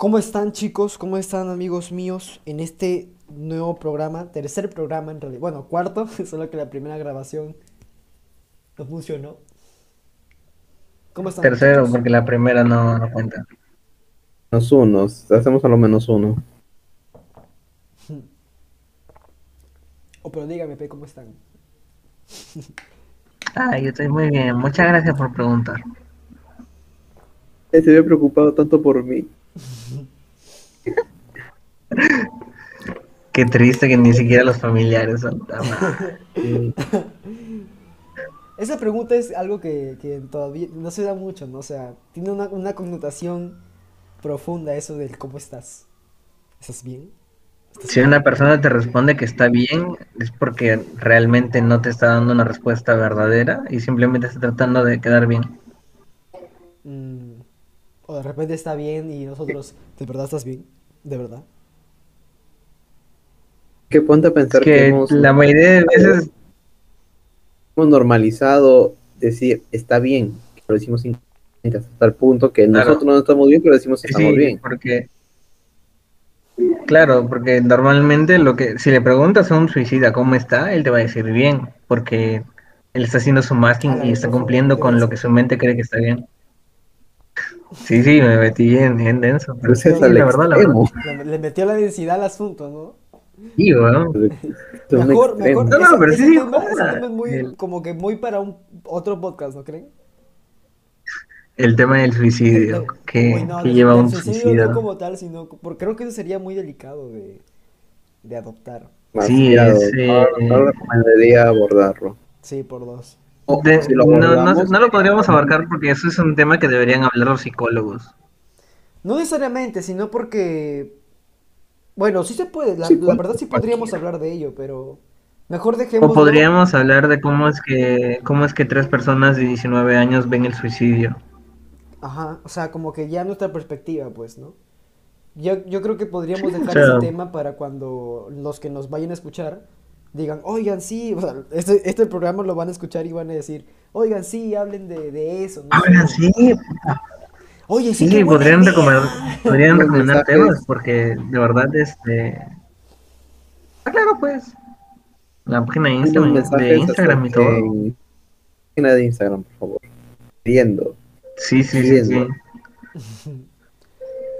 ¿Cómo están chicos? ¿Cómo están amigos míos en este nuevo programa? Tercer programa en realidad. Bueno, cuarto, solo que la primera grabación no funcionó. ¿Cómo están? Tercero, porque la primera no, no cuenta. Menos uno, hacemos a lo menos uno. Oh, pero dígame, ¿cómo están? Ah, yo estoy muy bien. Muchas gracias por preguntar. Se ve preocupado tanto por mí. Qué triste que ni siquiera los familiares son Esa pregunta es algo que, todavía no se da mucho, ¿no? O sea, tiene una, connotación profunda eso del cómo estás. ¿Estás bien? si una persona te responde que está bien, es porque realmente no te está dando una respuesta verdadera y simplemente está tratando de quedar bien. O de repente está bien y nosotros, ¿de verdad estás bien? ¿De verdad? Que ponte a pensar que, la mayoría de veces hemos normalizado decir está bien, que lo decimos sin hasta el punto que nosotros no estamos bien, pero decimos que estamos bien. Porque Claro, porque normalmente lo que si le preguntas a un suicida cómo está, él te va a decir bien, porque él está haciendo su masking y está cumpliendo con lo que su mente cree que está bien. Sí, sí, me metí bien, bien denso. Pero sí, la verdad, la verdad. Le, metió la densidad al asunto, ¿no? Sí, bueno. mejor, mejor. No, no, pero sí, tema, es muy, como que muy para un otro podcast, ¿no creen? El tema del suicidio, que, lleva a un suicidio. No como tal, sino porque creo que eso sería muy delicado de, de adoptar. sí, ese... no, recomendaría abordarlo. Sí, por dos no, lo podríamos abarcar porque eso es un tema que deberían hablar los psicólogos. No necesariamente, sino porque... Bueno, sí se puede, la, verdad sí podríamos hablar de ello, pero mejor dejemos... O podríamos hablar de cómo es que cómo es que tres personas de 19 años ven el suicidio. Ajá, o sea, como que ya nuestra perspectiva, pues, ¿no? Yo, yo creo que podríamos dejar ese tema para cuando los que nos vayan a escuchar digan, oigan, sí, o sea, este, este programa lo van a escuchar y van a decir, oigan, sí, hablen de, de eso. ¿no? Oigan, sí. Oye, sí, sí podrían, recomendar, podrían recomendar temas porque de verdad, este... Ah, claro, pues. La página de Instagram, de Instagram y todo. Página de Instagram, por favor. Viendo. Sí, sí, sí, sí.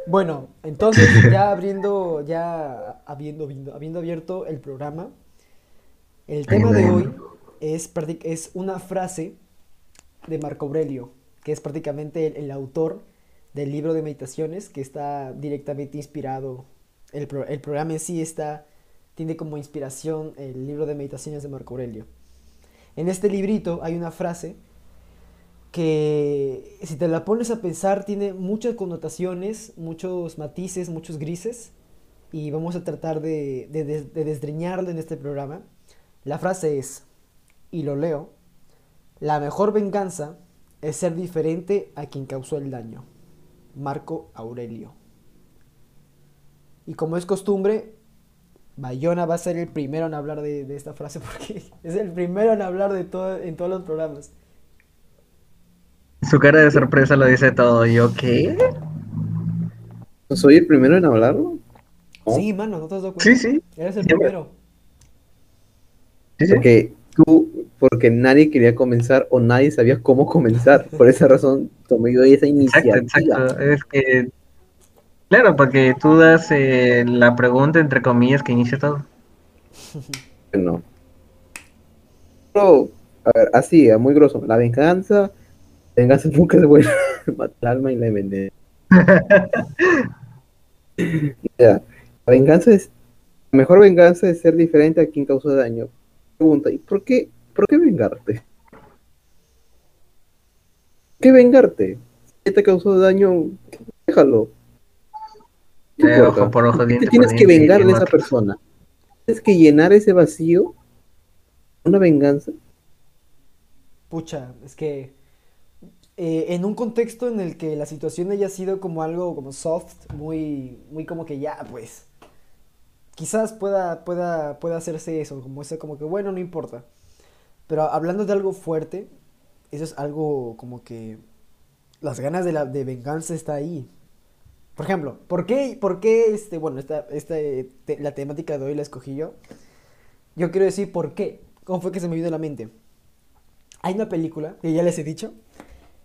Bueno, entonces ya abriendo, ya habiendo, habiendo abierto el programa, el tema de hoy es, es una frase de Marco Aurelio, que es prácticamente el, autor del libro de meditaciones, que está directamente inspirado, el, el, programa en sí está, tiene como inspiración el libro de meditaciones de Marco Aurelio. En este librito hay una frase que si te la pones a pensar tiene muchas connotaciones, muchos matices, muchos grises, y vamos a tratar de, de, de desdreñarlo en este programa. La frase es, y lo leo, la mejor venganza es ser diferente a quien causó el daño. Marco Aurelio. Y como es costumbre, Bayona va a ser el primero en hablar de, esta frase porque es el primero en hablar de todo en todos los programas. Su cara de sorpresa lo dice todo. ¿Yo qué? ¿Soy el primero en hablarlo? Sí, mano, no te has dado cuenta. Sí, sí. Eres el primero. Porque tú, porque nadie quería comenzar o nadie sabía cómo comenzar. Por esa razón tomé yo esa iniciativa. Exacto, Es que, claro, porque tú das eh, la pregunta entre comillas que inicia todo. No. Pero, a ver, así, a muy grosso. La venganza, la venganza nunca es buena. Mata el alma y la envenena. la venganza es. La mejor venganza es ser diferente a quien causó daño pregunta, ¿y por qué, por qué vengarte? ¿Qué vengarte? Si te causó daño, déjalo. Eh, ojo por ojo, tienes que vengar de esa persona. Tienes que llenar ese vacío. Una venganza. Pucha, es que eh, en un contexto en el que la situación haya sido como algo como soft, muy, muy como que ya, pues, quizás pueda, pueda, pueda hacerse eso, como ese, como que bueno, no importa. Pero hablando de algo fuerte, eso es algo como que las ganas de, la, de venganza está ahí. Por ejemplo, ¿por qué, por qué este, bueno, esta, esta, la temática de hoy la escogí yo? Yo quiero decir por qué. ¿Cómo fue que se me vino a la mente? Hay una película, que ya les he dicho,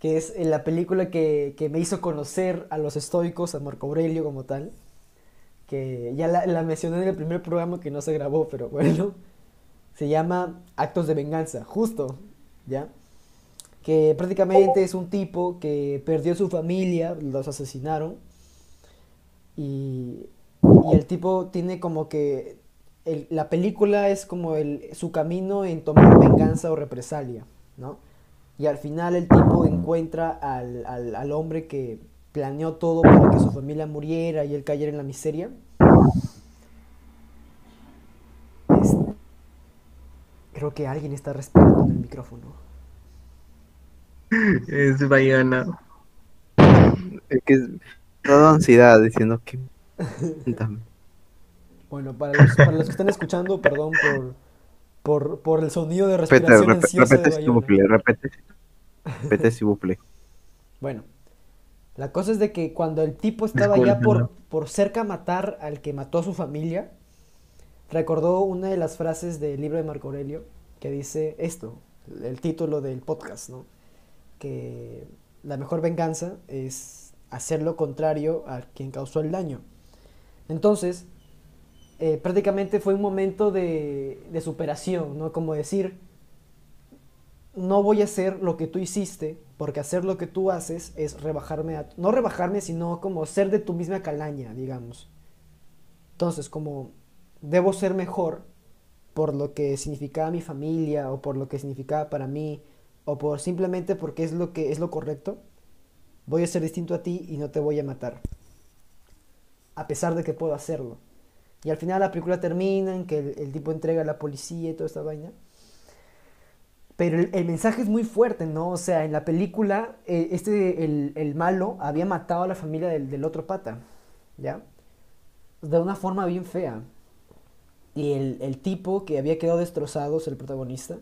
que es la película que, que me hizo conocer a los estoicos, a Marco Aurelio como tal, que ya la, mencioné en el primer programa que no se grabó, pero bueno, se llama Actos de Venganza, justo, ¿ya? Que prácticamente es un tipo que perdió su familia, los asesinaron, y, y el tipo tiene como que la película es como el, su camino en tomar venganza o represalia, ¿no? Y al final el tipo encuentra al, al, al hombre que planeó todo para que su familia muriera y él cayera en la miseria. Creo que alguien está respirando en el micrófono. Es Bayana. Es que es toda ansiedad diciendo que. Bueno, para los, para los que están escuchando, perdón por, por, por el sonido de respiración Repete, ansiosa repete, repete. Repete, vous plaît. Bueno, la cosa es de que cuando el tipo estaba ya por, por cerca a matar al que mató a su familia, recordó una de las frases del libro de Marco Aurelio que dice esto, el título del podcast, ¿no? Que la mejor venganza es hacer lo contrario a quien causó el daño. Entonces, eh, prácticamente fue un momento de, de superación, ¿no? Como decir, no voy a hacer lo que tú hiciste, porque hacer lo que tú haces es rebajarme, a, no rebajarme, sino como ser de tu misma calaña, digamos. Entonces, como debo ser mejor por lo que significaba mi familia, o por lo que significaba para mí, o por simplemente porque es lo que es lo correcto, voy a ser distinto a ti y no te voy a matar. A pesar de que puedo hacerlo. Y al final la película termina en que el, el tipo entrega a la policía y toda esta vaina. Pero el, mensaje es muy fuerte, ¿no? O sea, en la película, eh, este, el, el malo había matado a la familia del, del otro pata, ¿ya? De una forma bien fea. Y el, el tipo que había quedado destrozado, es el protagonista,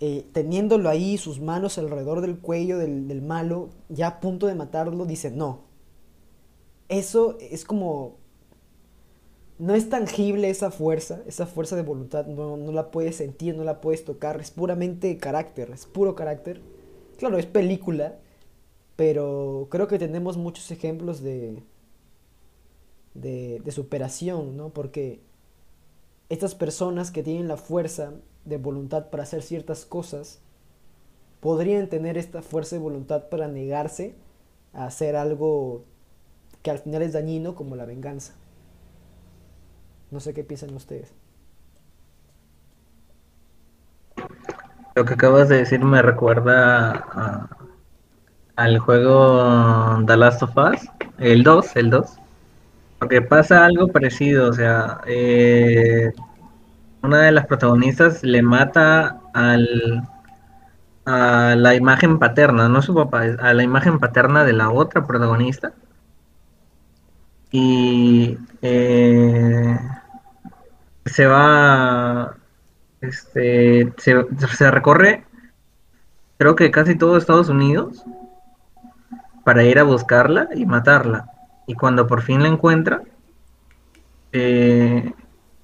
eh, teniéndolo ahí, sus manos alrededor del cuello del, del malo, ya a punto de matarlo, dice, no. Eso es como no es tangible esa fuerza, esa fuerza de voluntad, no, la puedes sentir, no la puedes tocar, es puramente carácter, es puro carácter. Claro, es película, pero creo que tenemos muchos ejemplos de, de, de superación, ¿no? Porque estas personas que tienen la fuerza de voluntad para hacer ciertas cosas, podrían tener esta fuerza de voluntad para negarse a hacer algo que al final es dañino como la venganza. No sé qué piensan ustedes. Lo que acabas de decir me recuerda a- al juego The Last of Us, el 2, el 2. Porque pasa algo parecido, o sea, eh, una de las protagonistas le mata al, a la imagen paterna, no su papá, a la imagen paterna de la otra protagonista. Y eh, se va, este, se, recorre, creo que casi todo Estados Unidos para ir a buscarla y matarla. Y cuando por fin la encuentra, eh,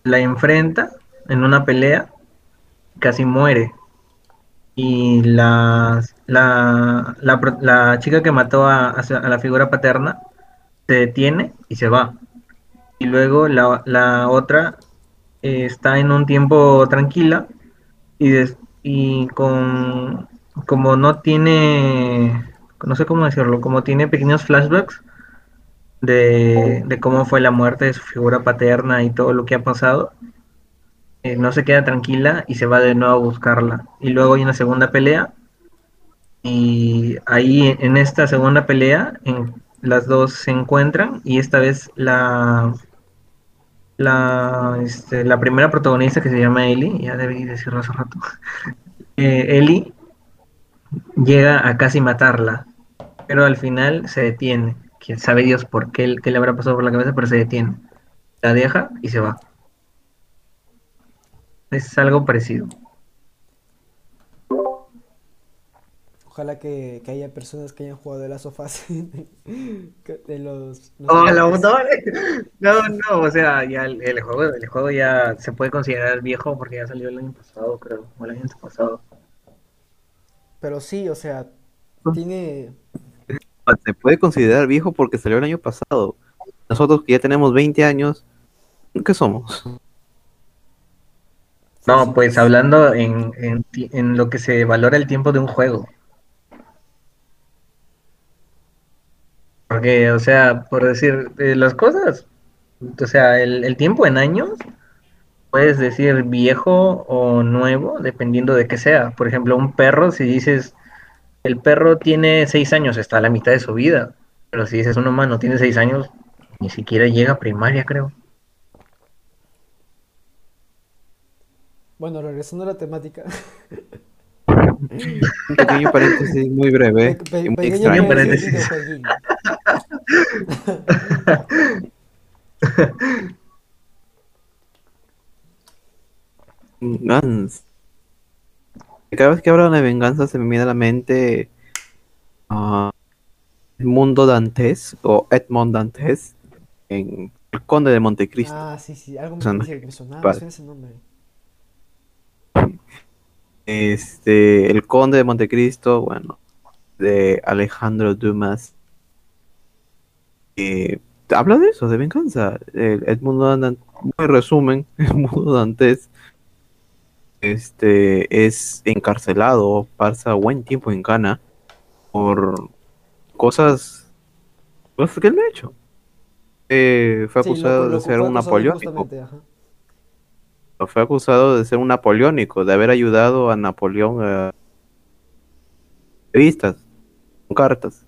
la enfrenta en una pelea, casi muere. Y la, la, la, la chica que mató a, a la figura paterna se detiene y se va. Y luego la, la otra eh, está en un tiempo tranquila y, y con como no tiene, no sé cómo decirlo, como tiene pequeños flashbacks de, de cómo fue la muerte de su figura paterna y todo lo que ha pasado, eh, no se queda tranquila y se va de nuevo a buscarla. Y luego hay una segunda pelea y ahí en esta segunda pelea en, las dos se encuentran y esta vez la la, este, la primera protagonista que se llama Ellie, ya debí decirlo hace rato, eh, Ellie llega a casi matarla, pero al final se detiene. Quién sabe Dios por qué, qué le habrá pasado por la cabeza, pero se detiene. La deja y se va. Es algo parecido. Ojalá que, que haya personas que hayan jugado de las sofás de los... los la- juegos. no, no, no, o sea, ya el, el juego, el juego ya se puede considerar viejo porque ya salió el año pasado, creo, o el año pasado. Pero sí, o sea, tiene... Se puede considerar viejo porque salió el año pasado. Nosotros que ya tenemos 20 años, ¿qué somos? No, pues hablando en, en, ti- en lo que se valora el tiempo de un juego. Porque, o sea, por decir eh, las cosas, o sea, el, el tiempo en años, puedes decir viejo o nuevo, dependiendo de qué sea. Por ejemplo, un perro, si dices, el perro tiene seis años, está a la mitad de su vida. Pero si dices un humano tiene seis años, ni siquiera llega a primaria, creo. Bueno, regresando a la temática. Un pequeño paréntesis muy breve Pe- pe- y muy pequeño extraño. paréntesis Gans. Cada vez que hablan de venganza se me viene a la mente ah, el mundo dantes o Edmond Dantes en El Conde de Montecristo. Ah, sí, sí, algo me, dice que me sonaba, vale. suena ese nombre. Este, El Conde de Montecristo, bueno, de Alejandro Dumas. Eh, habla de eso, de venganza. El Edmundo Dantes, muy resumen, el mundo dantes este, es encarcelado, pasa buen tiempo en Cana por cosas, cosas que él ha hecho. Eh, fue Sí, lo- acusado de ser un napoleónico. Fue acusado de ser un napoleónico, de haber ayudado a Napoleón a revistas, con cartas,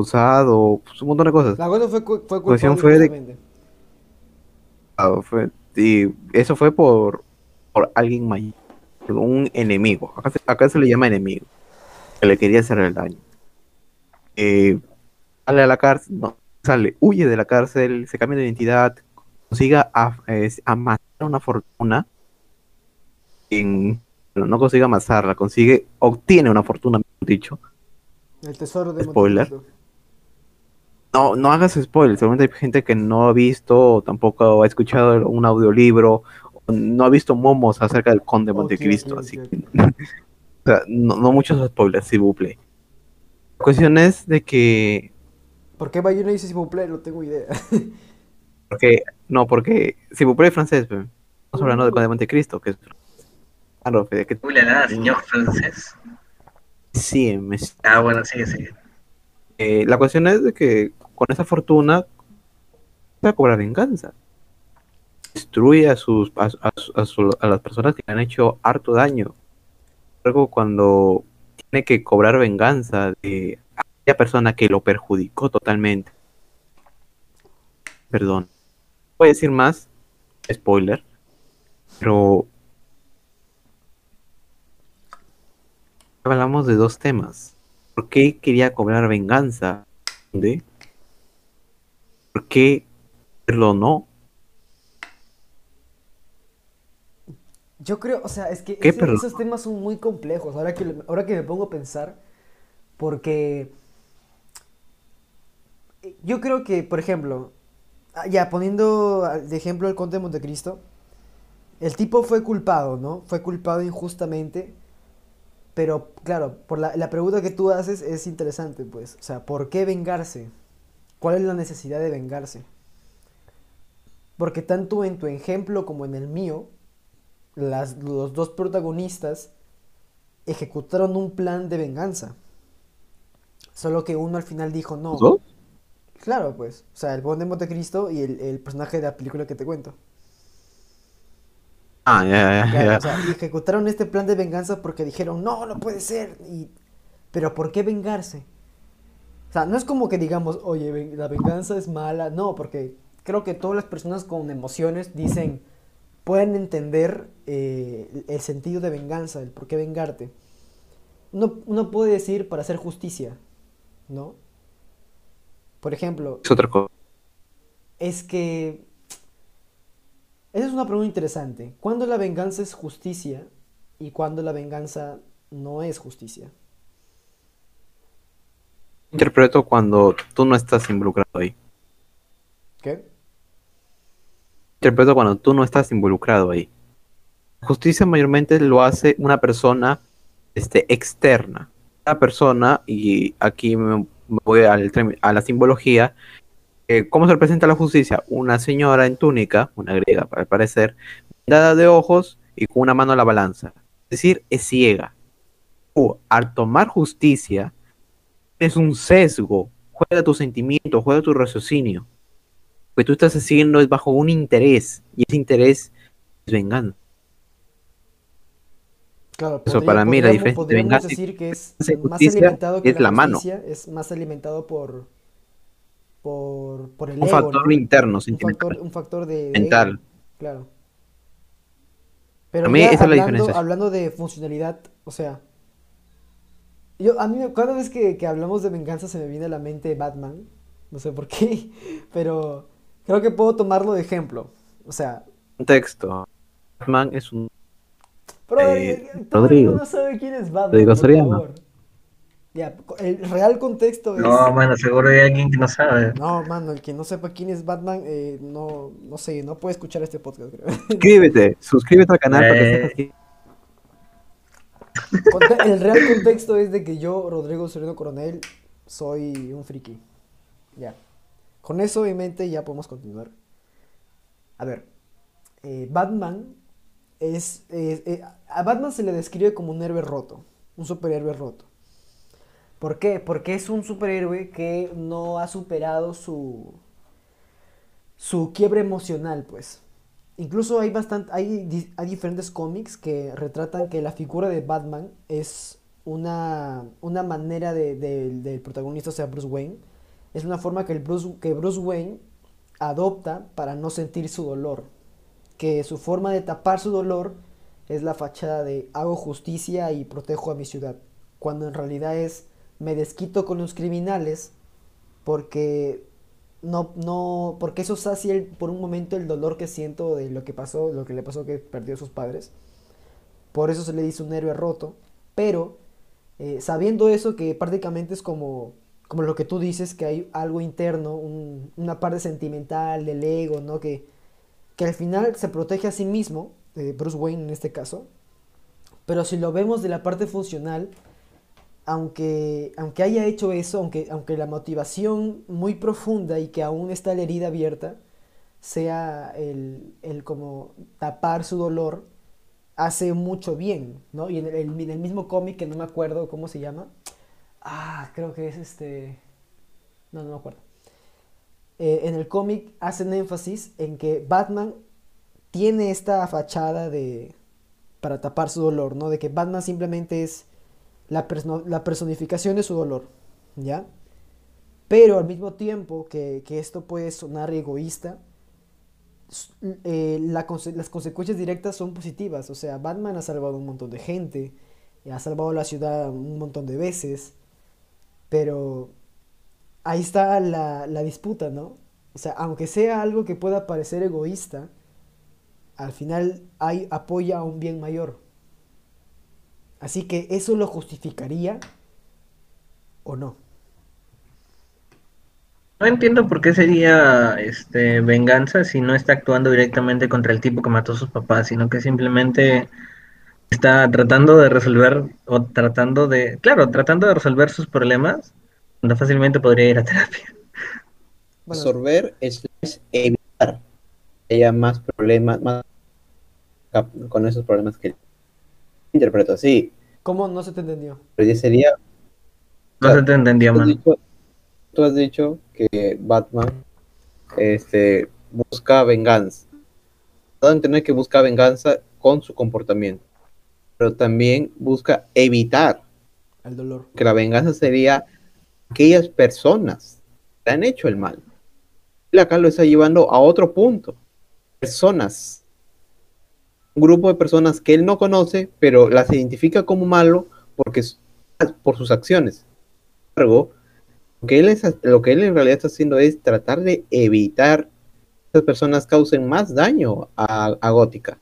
acusado, pues, un montón de cosas. La cosa fue, cu- fue Cuestión culpable fue de- justamente. Ah, fue- y eso fue por, por alguien mayor, por un enemigo. Acá se, acá se le llama enemigo, que le quería hacer el daño. Eh, sale a la cárcel, no, sale, huye de la cárcel, se cambia de identidad, consiga a- amasar una fortuna. En, no, no consigue amasarla, consigue, obtiene una fortuna, mejor dicho. El tesoro de Spoiler. Montecristo. No, no hagas spoilers, seguramente hay gente que no ha visto, o tampoco ha escuchado un audiolibro, o no ha visto momos acerca del Conde Montecristo, ok, así que o sea, no, no muchos spoilers, si buple. La cuestión es de que, ¿Por qué Bayona dice si plaît? No tengo idea. porque, no, porque si buple es francés, estamos hablando del Conde de Montecristo, que es claro, que Uy, la nada, señor francés. sí, me- Ah, bueno, sigue, sigue. Eh, la cuestión es de que con esa fortuna va a cobrar venganza. Destruye a sus a, a su- a las personas que le han hecho harto daño. Luego cuando tiene que cobrar venganza de aquella persona que lo perjudicó totalmente. Perdón. Voy a decir más, spoiler, pero hablamos de dos temas. ¿Por qué quería cobrar venganza? ¿De? ¿Por qué hacerlo no? Yo creo, o sea, es que esos temas son muy complejos, ahora que, ahora que me pongo a pensar, porque eh, yo creo que, por ejemplo, ah, ya poniendo de ejemplo el Conde de Montecristo, el tipo fue culpado, ¿no? Fue culpado injustamente, pero claro, por la, la pregunta que tú haces es interesante, pues, o sea, ¿por qué vengarse? ¿Cuál es la necesidad de vengarse? Porque tanto en tu ejemplo como en el mío, las, los dos protagonistas ejecutaron un plan de venganza. Solo que uno al final dijo no. Claro, pues. O sea, el Bond de Montecristo y el, el personaje de la película que te cuento. Ah, o sea, ejecutaron este plan de venganza porque dijeron, no, no puede ser. Y... Pero ¿por qué vengarse? O sea, no es como que digamos, oye, la venganza es mala. No, porque creo que todas las personas con emociones dicen, pueden entender eh, el- sentido de venganza, el por qué vengarte. Uno, uno puede decir para hacer justicia, ¿no? Por ejemplo, Es otra cosa. es que... Esa es una pregunta interesante. ¿Cuándo la venganza es justicia y cuándo la venganza no es justicia? interpreto cuando tú no estás involucrado ahí. ¿Qué? Interpreto cuando tú no estás involucrado ahí. Justicia mayormente lo hace una persona este, externa. Una persona, y aquí me voy al a la simbología, eh, ¿cómo se representa la justicia? Una señora en túnica, una griega para parecer, dada de ojos y con una mano a la balanza. Es decir, es ciega. Tú, al tomar justicia, es un sesgo. Juega tu sentimiento, juega tu raciocinio. Lo que tú estás haciendo es bajo un interés, y ese interés es venganza. Claro, Eso para mí, la diferencia de venganza decir que es más alimentado que es la mano. justicia, es más alimentado por, por, por el Un ego, factor ¿no? interno, Un factor, un factor de, de Mental. ego, claro. Pero Para mí esa es la hablando, diferencia. hablando de funcionalidad, o sea, yo a mí cada vez que, que hablamos de venganza se me viene a la mente Batman, no sé por qué, pero creo que puedo tomarlo de ejemplo. O sea, Contexto. Batman es un Pero Eh, eh, el Rodrigo. mundo sabe quién es Batman, Rodrigo por favor. Ya, el real contexto es... No, mano, seguro hay alguien que no sabe. No, mano, el que no sepa quién es Batman, eh, no, no sé, no puede escuchar este podcast, creo. Suscríbete, suscríbete al canal para que Eh. sepas que Conte- El real contexto es de que yo, Rodrigo Soriano Coronel, soy un friki. Ya. Con eso en mente ya podemos continuar. A ver, eh, Batman es, eh, a Batman se le describe como un héroe roto, un superhéroe roto. ¿Por qué? Porque es un superhéroe que no ha superado su su quiebre emocional, pues. Incluso hay bastante, hay, hay diferentes cómics que retratan que la figura de Batman es una, una manera de, de- del protagonista, o sea, Bruce Wayne, es una forma que, el Bruce, que Bruce Wayne adopta para no sentir su dolor. Que su forma de tapar su dolor es la fachada de hago justicia y protejo a mi ciudad. Cuando en realidad es me desquito con los criminales porque no, no, porque eso sacia el- por un momento el dolor que siento de lo que pasó, lo que le pasó que perdió a sus padres. Por eso se le dice un héroe roto. Pero eh, sabiendo eso, que prácticamente es como, como lo que tú dices, que hay algo interno, un- una parte sentimental del ego, ¿no? Que, que al final se protege a sí mismo, eh, Bruce Wayne en este caso. Pero si lo vemos de la parte funcional, aunque, aunque haya hecho eso, aunque, aunque la motivación muy profunda y que aún está la herida abierta, sea el, el como tapar su dolor, hace mucho bien, ¿no? Y en el, mismo cómic, que no me acuerdo cómo se llama, ah, creo que es este, no, no me acuerdo. Eh, en el cómic hacen énfasis en que Batman tiene esta fachada de para tapar su dolor, ¿no? De que Batman simplemente es la, perso- la personificación de su dolor, ¿ya? Pero al mismo tiempo que, que esto puede sonar egoísta, eh, las consecuencias directas son positivas. O sea, Batman ha salvado un montón de gente, ha salvado la ciudad un montón de veces, pero ahí está la, la disputa, ¿no? O sea, aunque sea algo que pueda parecer egoísta, al final apoya a un bien mayor. Así que eso lo justificaría o no. No entiendo por qué sería este venganza si no está actuando directamente contra el tipo que mató a sus papás, sino que simplemente está tratando de resolver o tratando de, claro, tratando de resolver sus problemas, cuando fácilmente podría ir a terapia. Absorber es evitar que haya más problemas, más con esos problemas que interpreto así. ¿cómo no se te entendió? Pero ya sería No se te entendía, Tú has mano. dicho, tú has dicho que Batman este, busca venganza. Dado a entender que busca venganza con su comportamiento. Pero también busca evitar El dolor. que la venganza sería aquellas personas que han hecho el mal. Él acá lo está llevando a otro punto. Personas. Un grupo de personas que él no conoce, pero las identifica como malo porque por sus acciones. Sin embargo, lo que él, es- lo que él en realidad está haciendo es tratar de evitar que esas personas causen más daño a, a Gótica.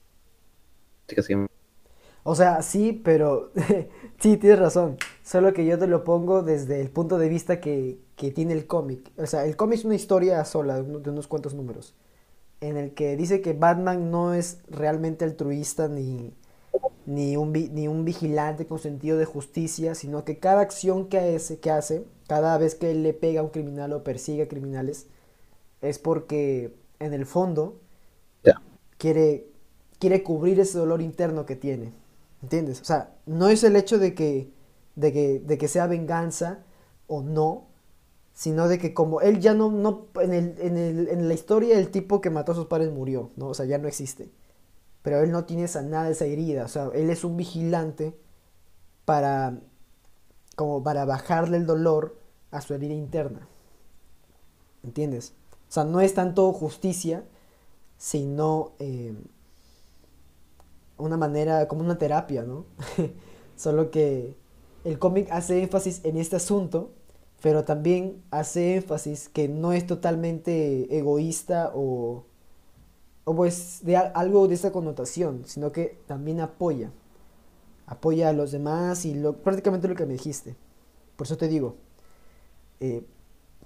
O sea, sí, pero Sí, tienes razón. Solo que yo te lo pongo desde el punto de vista que, que tiene el cómic. O sea, el cómic es una historia sola, de unos cuantos números. En el que dice que Batman no es realmente altruista ni, ni, un, ni un vigilante con sentido de justicia, sino que cada acción que hace, que hace, cada vez que él le pega a un criminal o persigue a criminales, es porque en el fondo quiere, quiere cubrir ese dolor interno que tiene. ¿Entiendes? O sea, no es el hecho de que, de que, de que sea venganza o no, sino de que como él ya no, no en, el, en, el, en la historia el tipo que mató a sus padres murió, ¿no? O sea, ya no existe. Pero él no tiene esa, nada de esa herida, o sea, él es un vigilante para, como para bajarle el dolor a su herida interna. ¿Entiendes? O sea, no es tanto justicia, sino... Eh, una manera, como una terapia, ¿no? Solo que el cómic hace énfasis en este asunto, pero también hace énfasis que no es totalmente egoísta o, o pues de algo de esa connotación, sino que también apoya, apoya a los demás y lo, prácticamente lo que me dijiste. Por eso te digo, eh,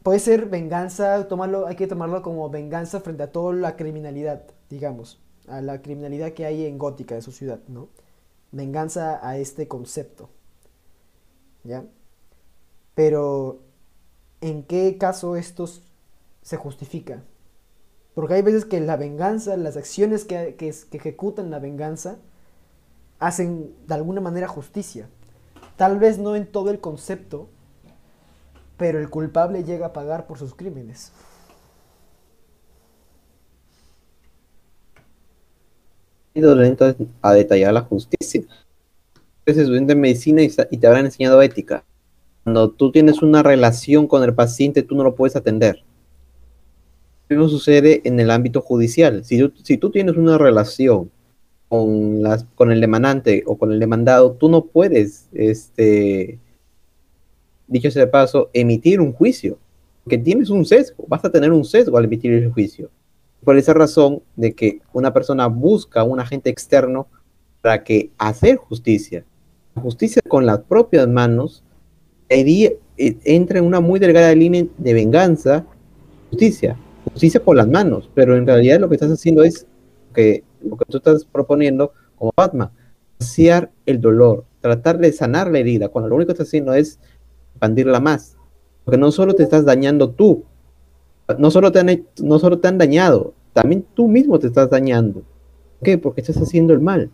puede ser venganza, tomarlo, hay que tomarlo como venganza frente a toda la criminalidad, digamos a la criminalidad que hay en Gótica, de su ciudad, ¿no? Venganza a este concepto. ¿Ya? Pero, ¿en qué caso esto se justifica? Porque hay veces que la venganza, las acciones que, que, ejecutan la venganza, hacen de alguna manera justicia. Tal vez no en todo el concepto, pero el culpable llega a pagar por sus crímenes. lento a detallar la justicia. Eres estudiante de medicina y, te habrán enseñado ética. Cuando tú tienes una relación con el paciente, tú no lo puedes atender. Lo sucede en el ámbito judicial. Si tú, tienes una relación con, el demandante o con el demandado, tú no puedes, este, dicho sea de paso, emitir un juicio. Porque tienes un sesgo, vas a tener un sesgo al emitir el juicio. Por esa razón de que una persona busca un agente externo para que hacer justicia, justicia con las propias manos, eh, entra en una muy delgada línea de venganza, justicia, justicia por las manos, pero en realidad lo que estás haciendo es que lo que tú estás proponiendo como Batman, saciar el dolor, tratar de sanar la herida, cuando lo único que estás haciendo es expandirla más, porque no solo te estás dañando tú, no solo te han, no solo te han dañado, también tú mismo te estás dañando. ¿Por qué? Porque estás haciendo el mal.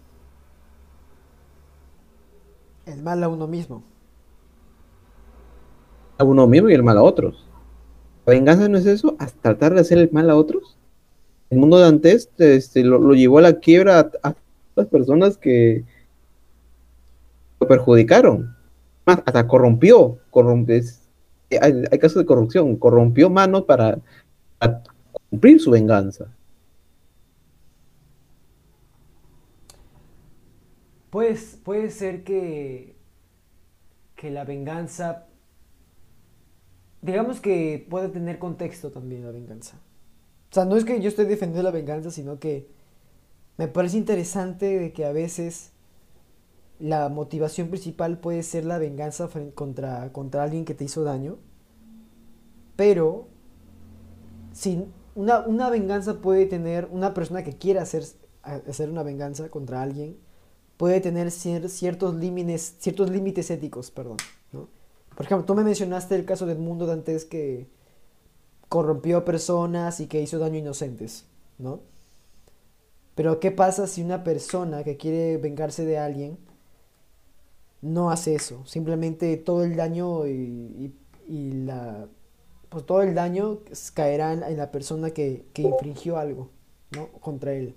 El mal a uno mismo. A uno mismo y el mal a otros. La venganza no es eso, hasta tratar de hacer el mal a otros. El mundo de antes este, lo, llevó a la quiebra a, las personas que lo perjudicaron. hasta corrompió, corrompe, hay, casos de corrupción, corrompió manos para, cumplir su venganza. Pues puede ser que, que la venganza, digamos que puede tener contexto también la venganza. O sea, no es que yo esté defendiendo la venganza, sino que me parece interesante de que a veces la motivación principal puede ser la venganza contra, contra alguien que te hizo daño, pero si una, una venganza puede tener, una persona que quiera hacer, hacer una venganza contra alguien, puede tener ciertos límites, ciertos límites éticos, perdón. Por ejemplo, tú me mencionaste el caso del mundo antes que corrompió personas y que hizo daño a inocentes, ¿no? Pero ¿qué pasa si una persona que quiere vengarse de alguien no hace eso. Simplemente todo el daño y, la pues todo el daño caerá en, la persona que, que, infringió algo, ¿no? Contra él.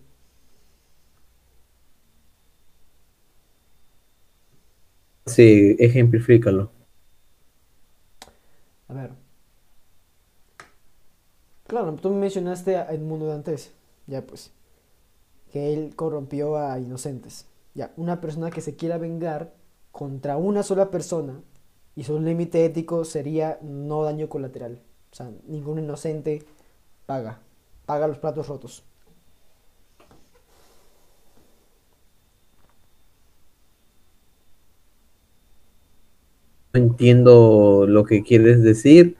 Sí, ejemplifícalo. A ver. Claro, tú me mencionaste el mundo de antes. Ya pues. Que él corrompió a inocentes. Ya, una persona que se quiera vengar contra una sola persona y su límite ético sería no daño colateral. O sea, ningún inocente paga, paga los platos rotos. Entiendo lo que quieres decir.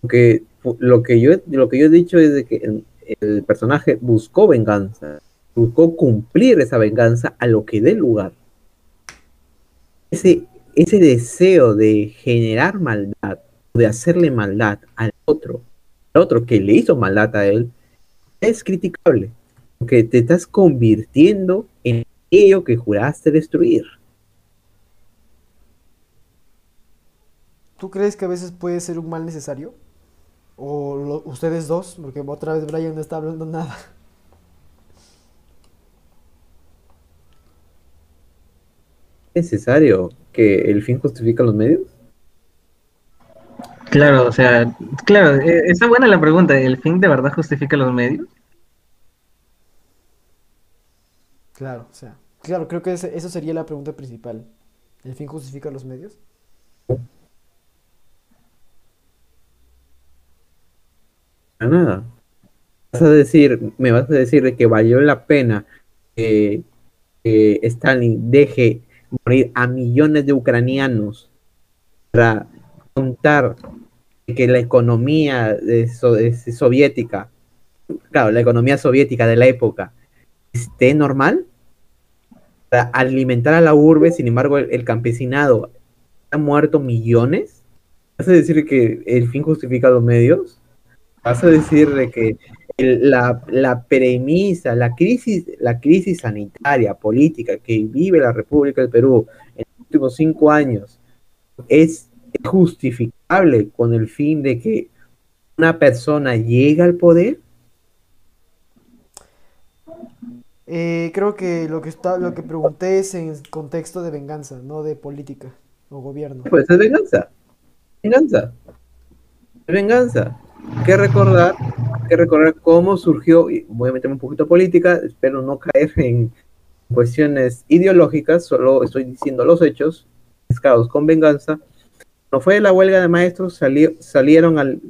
Porque lo que yo, lo que yo he dicho es de que el, personaje buscó venganza, buscó cumplir esa venganza a lo que dé lugar. Ese, ese deseo de generar maldad, de hacerle maldad al otro, al otro que le hizo maldad a él, es criticable, porque te estás convirtiendo en aquello que juraste destruir. ¿Tú crees que a veces puede ser un mal necesario? ¿O lo- ustedes dos? Porque otra vez Brian no está hablando nada. ¿Es necesario que el fin justifica los medios? Claro, o sea, claro, eh, está buena la pregunta. ¿El fin de verdad justifica los medios? Claro, o sea, claro, creo que eso sería la pregunta principal. ¿El fin justifica los medios? Para nada. Vas a decir, me vas a decir de que valió la pena que, Stalin deje morir a millones de ucranianos para contar que la economía de so- de soviética, claro, la economía soviética de la época, esté normal para alimentar a la urbe, sin embargo, el, el campesinado ha muerto millones. ¿Vas a decir que el fin justifica los medios? Vas a decir de que el- la, la premisa, la crisis, la crisis sanitaria, política que vive la República del Perú en los últimos cinco años es justificable con el fin de que una persona llegue al poder? Eh, creo que lo que está, lo que pregunté es en contexto de venganza, no de política o gobierno. Pues es venganza. Venganza. Es venganza. Que recordar, que recordar cómo surgió, y voy a meterme un poquito política, espero no caer en cuestiones ideológicas, solo estoy diciendo los hechos, mezclados con venganza. No fue la huelga de maestros, salió, salieron, al,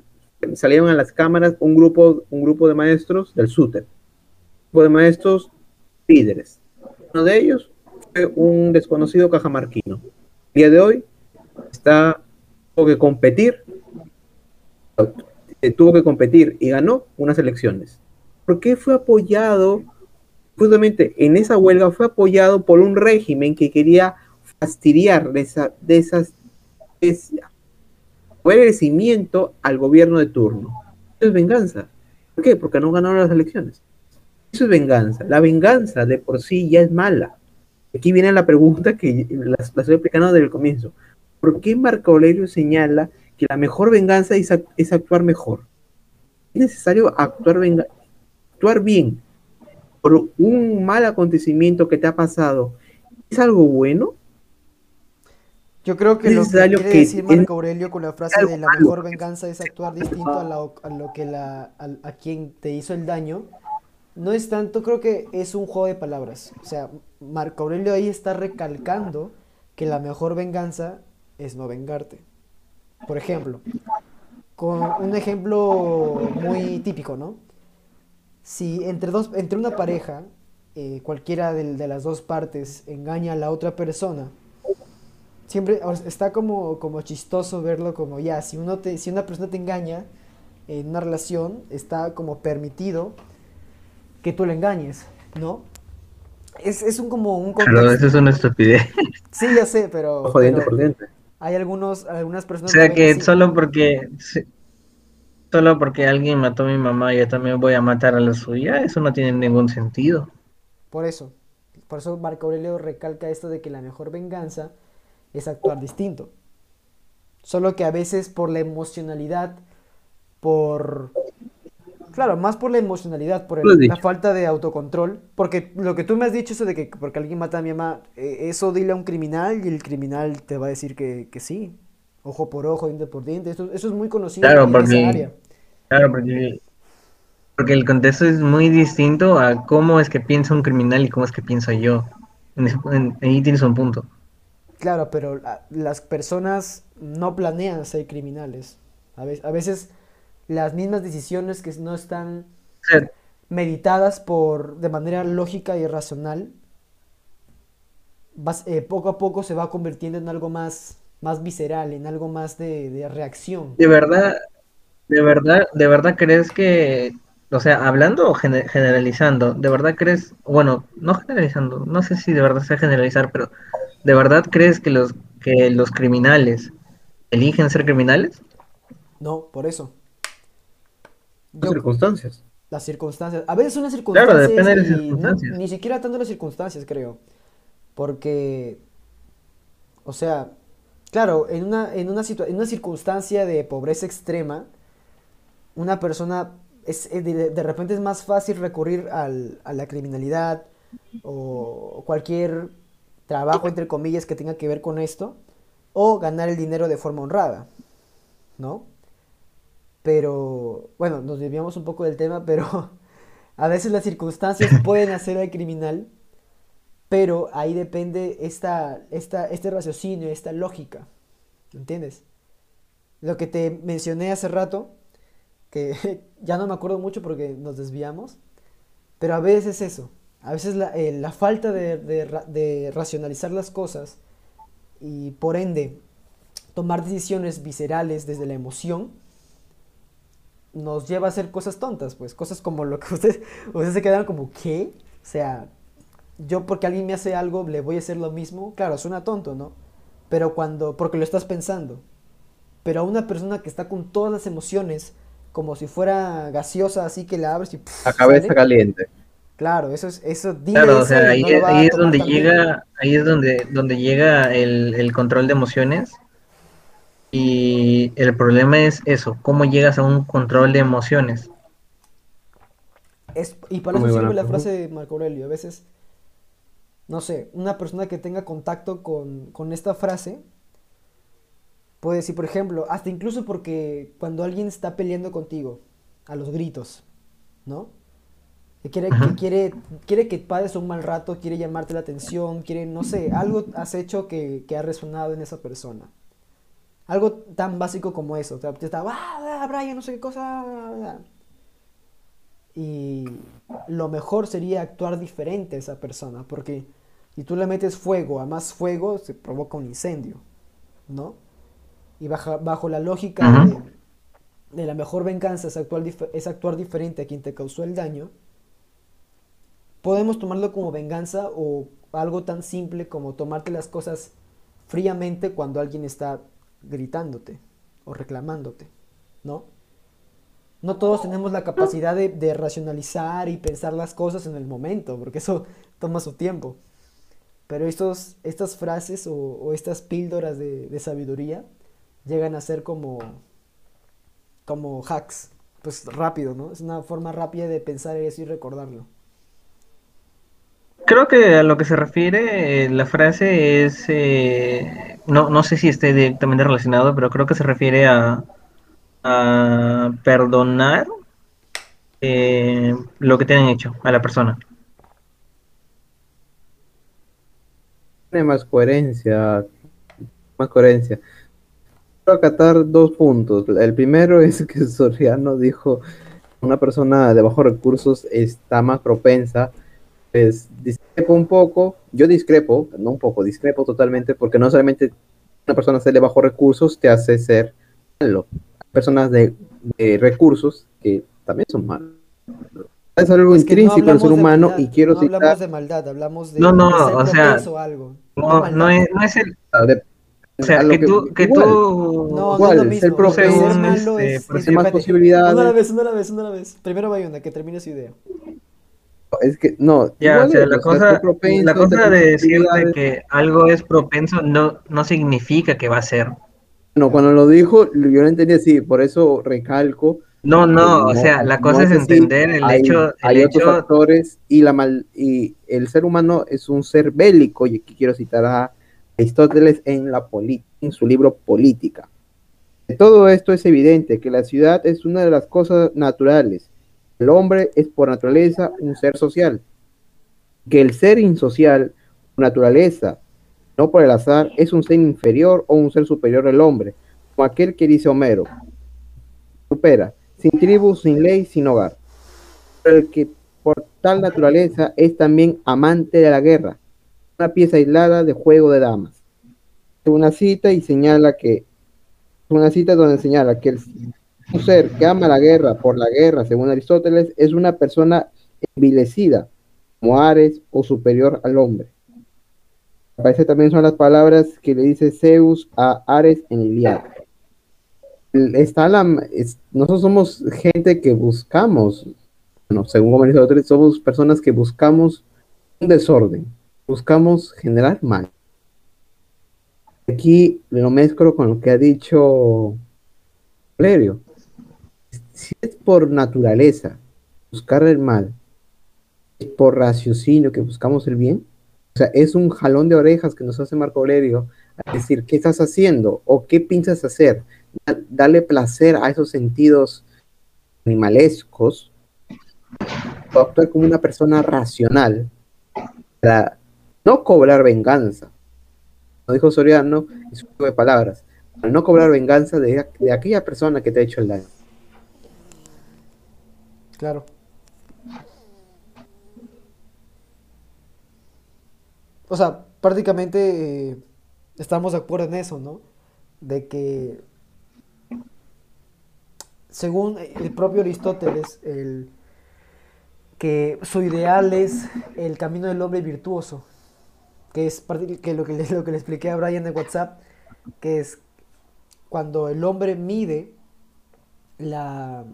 salieron a las cámaras un grupo, un grupo de maestros del SUTEP, un grupo de maestros líderes. Uno de ellos fue un desconocido cajamarquino. El día de hoy está que competir eh, tuvo que competir y ganó unas elecciones. ¿Por qué fue apoyado? Justamente en esa huelga fue apoyado por un régimen que quería fastidiar de, esa, de esas de agradecimiento al gobierno de turno. Eso es venganza. ¿Por qué? Porque no ganaron las elecciones. Eso es venganza. La venganza de por sí ya es mala. Aquí viene la pregunta que la, la estoy explicando desde el comienzo. ¿Por qué Marco Aurelio señala que la mejor venganza es, act- es actuar mejor? Es necesario actuar, actuar bien por un mal acontecimiento que te ha pasado. ¿Es algo bueno? Yo creo que Es lo que quiere que decir Marco Aurelio con la frase de la mejor venganza es actuar distinto a, la- a lo que la, a, a quien te hizo el daño, no es tanto, creo que es un juego de palabras. O sea, Marco Aurelio ahí está recalcando que la mejor venganza es no vengarte. Por ejemplo, con un ejemplo muy típico, ¿no? Si entre dos, entre una pareja, eh, cualquiera de las dos partes engaña a la otra persona, siempre está como, como chistoso verlo como ya, si uno te, si una persona te engaña en una relación, está como permitido que tú le engañes, ¿no? Es, es un como un Pero contexto. eso es una estupidez. Sí, ya sé, pero, Ojo diente pero por diente. Hay algunos, algunas O personas sea ven que solo porque solo porque alguien mató a mi mamá, yo también voy a matar a la suya, eso no tiene ningún sentido. Por eso, por eso Marco Aurelio recalca esto de que la mejor venganza es actuar distinto. Solo que a veces por la emocionalidad, por... Claro, más por la emocionalidad, por el- has la falta de autocontrol. Porque lo que tú me has dicho, eso de que porque alguien mata a mi mamá, eh, eso dile a un criminal y el criminal te va a decir que, que sí. Ojo por ojo, diente por diente. Eso, eso es muy conocido Claro, en esa porque- área. Claro, porque, porque el contexto es muy distinto a cómo es que piensa un criminal y cómo es que pienso yo. En ese- en- ahí tienes un punto. Claro, pero la- las personas no planean ser criminales. A ve- a veces las mismas decisiones que no están meditadas por de manera lógica y racional, vas- eh, poco a poco se va convirtiendo en algo más más visceral, en algo más de, de reacción. De verdad, de verdad, de verdad crees que, o sea, hablando o gene- generalizando, de verdad crees, bueno, no generalizando, no sé si de verdad sea generalizar, pero ¿de verdad crees que los que los criminales eligen ser criminales? No, por eso. Las Yo, circunstancias. las circunstancias. A veces son las Claro, circunstancias depende de las no- circunstancias. ni siquiera tanto las circunstancias, creo. Porque, o sea, claro, en una, en una, situa- en una circunstancia de pobreza extrema, una persona, es, eh, de, de repente es más fácil recurrir al- a la criminalidad o cualquier trabajo, entre comillas, que tenga que ver con esto, o ganar el dinero de forma honrada, ¿no? Pero, bueno, nos desviamos un poco del tema, pero a veces las circunstancias pueden hacer al criminal, pero ahí depende esta, esta, este raciocinio, esta lógica, ¿entiendes? Lo que te mencioné hace rato, que ya no me acuerdo mucho porque nos desviamos, pero a veces es eso, a veces la, eh, la falta de, de ra- de racionalizar las cosas y por ende tomar decisiones viscerales desde la emoción nos lleva a hacer cosas tontas, pues cosas como lo que ustedes, ustedes se quedaron como, ¿qué? O sea, yo porque alguien me hace algo le voy a hacer lo mismo, claro, suena tonto, ¿no? Pero cuando, porque lo estás pensando, pero a una persona que está con todas las emociones, como si fuera gaseosa, así que la abres y ¡puf! La cabeza sale, caliente. claro, eso es, eso, Claro, o sea, ahí, no es donde llega, ahí es donde, donde llega el, el control de emociones. Y el problema es eso, cómo llegas a un control de emociones. Es, y para Muy eso sirve la frase de Marco Aurelio. A veces, no sé, una persona que tenga contacto con, con esta frase puede decir, por ejemplo, hasta incluso porque cuando alguien está peleando contigo, a los gritos, ¿no? Que quiere, que quiere, quiere que pases un mal rato, quiere llamarte la atención, quiere, no sé, algo has hecho que, que ha resonado en esa persona. Algo tan básico como eso. O sea, te está, ah, ah, Brian, no sé qué cosa. ah, ah". Y lo mejor sería actuar diferente a esa persona, porque si tú le metes fuego a más fuego, se provoca un incendio, ¿no? Y baja- bajo la lógica de, de la mejor venganza es actuar, dif- es actuar diferente a quien te causó el daño, podemos tomarlo como venganza o algo tan simple como tomarte las cosas fríamente cuando alguien está gritándote o reclamándote, ¿no? No todos tenemos la capacidad de, racionalizar y pensar las cosas en el momento, porque eso toma su tiempo. Pero estas frases o, estas píldoras de, de sabiduría llegan a ser como, como hacks, pues rápido, ¿no? Es una forma rápida de pensar eso y recordarlo. Creo que a lo que se refiere eh, la frase es, eh, no, no sé si esté directamente relacionado, pero creo que se refiere a, a perdonar eh, lo que te han hecho a la persona. Tiene más coherencia. Más coherencia. Quiero acatar dos puntos. El primero es que Soriano dijo una persona de bajos recursos está más propensa. Pues discrepo un poco, yo discrepo, no un poco, discrepo totalmente, porque no solamente una persona ser de bajos recursos te hace ser malo. Hay personas de, de recursos que también son malos. Es algo Es no intrínseco al hablamos ser humano maldad, y quiero no citar hablamos de maldad, hablamos de, No, no, o sea, algo. No, no es, no es el, de- o sea, que tú, que igual, tú, No, Igual, no es lo mismo. pro- Ser según, malo este, es, más posibilidades. Una a la vez, una a la vez, una a la vez. Primero Bayona, que termine su idea. Es que no, Ya, o sea, es, la cosa, propenso, la cosa de decir de que algo es propenso no, no significa que va a ser. No, cuando lo dijo, yo lo entendí así, por eso recalco. No, no, o sea, la cosa es entender el hay, hecho, el hay otros factores y la mal y el ser humano es un ser bélico y aquí quiero citar a Aristóteles en la poli- en su libro Política. De todo esto es evidente que la ciudad es una de las cosas naturales. El hombre es por naturaleza un ser social. Que el ser insocial, por naturaleza, no por el azar, es un ser inferior o un ser superior al hombre, como aquel que dice Homero. Supera, sin tribu, sin ley, sin hogar. Pero el que por tal naturaleza es también amante de la guerra, una pieza aislada de juego de damas. una cita y señala que una cita donde señala que el, un ser que ama la guerra por la guerra, según Aristóteles, es una persona envilecida, como Ares o superior al hombre. Aparece también son las palabras que le dice Zeus a Ares en Iliada. Está la, nosotros somos gente que buscamos, bueno, según Aristóteles, somos personas que buscamos un desorden, buscamos generar mal. Aquí lo mezclo con lo que ha dicho Valerio. Si es por naturaleza buscar el mal, es por raciocinio que buscamos el bien, o sea, es un jalón de orejas que nos hace Marco Aurelio a decir, ¿qué estás haciendo? ¿O qué piensas hacer? Darle placer a esos sentidos animalescos, o actuar como una persona racional, para no cobrar venganza, lo dijo Soriano en su de palabras, al no cobrar venganza de aquella persona que te ha hecho el daño. Claro. O sea, prácticamente eh, estamos de acuerdo en eso, ¿no? De que, según el propio Aristóteles, el, que su ideal es el camino del hombre virtuoso que es que lo, que le, lo que le expliqué a Brian de WhatsApp, que es cuando el hombre mide la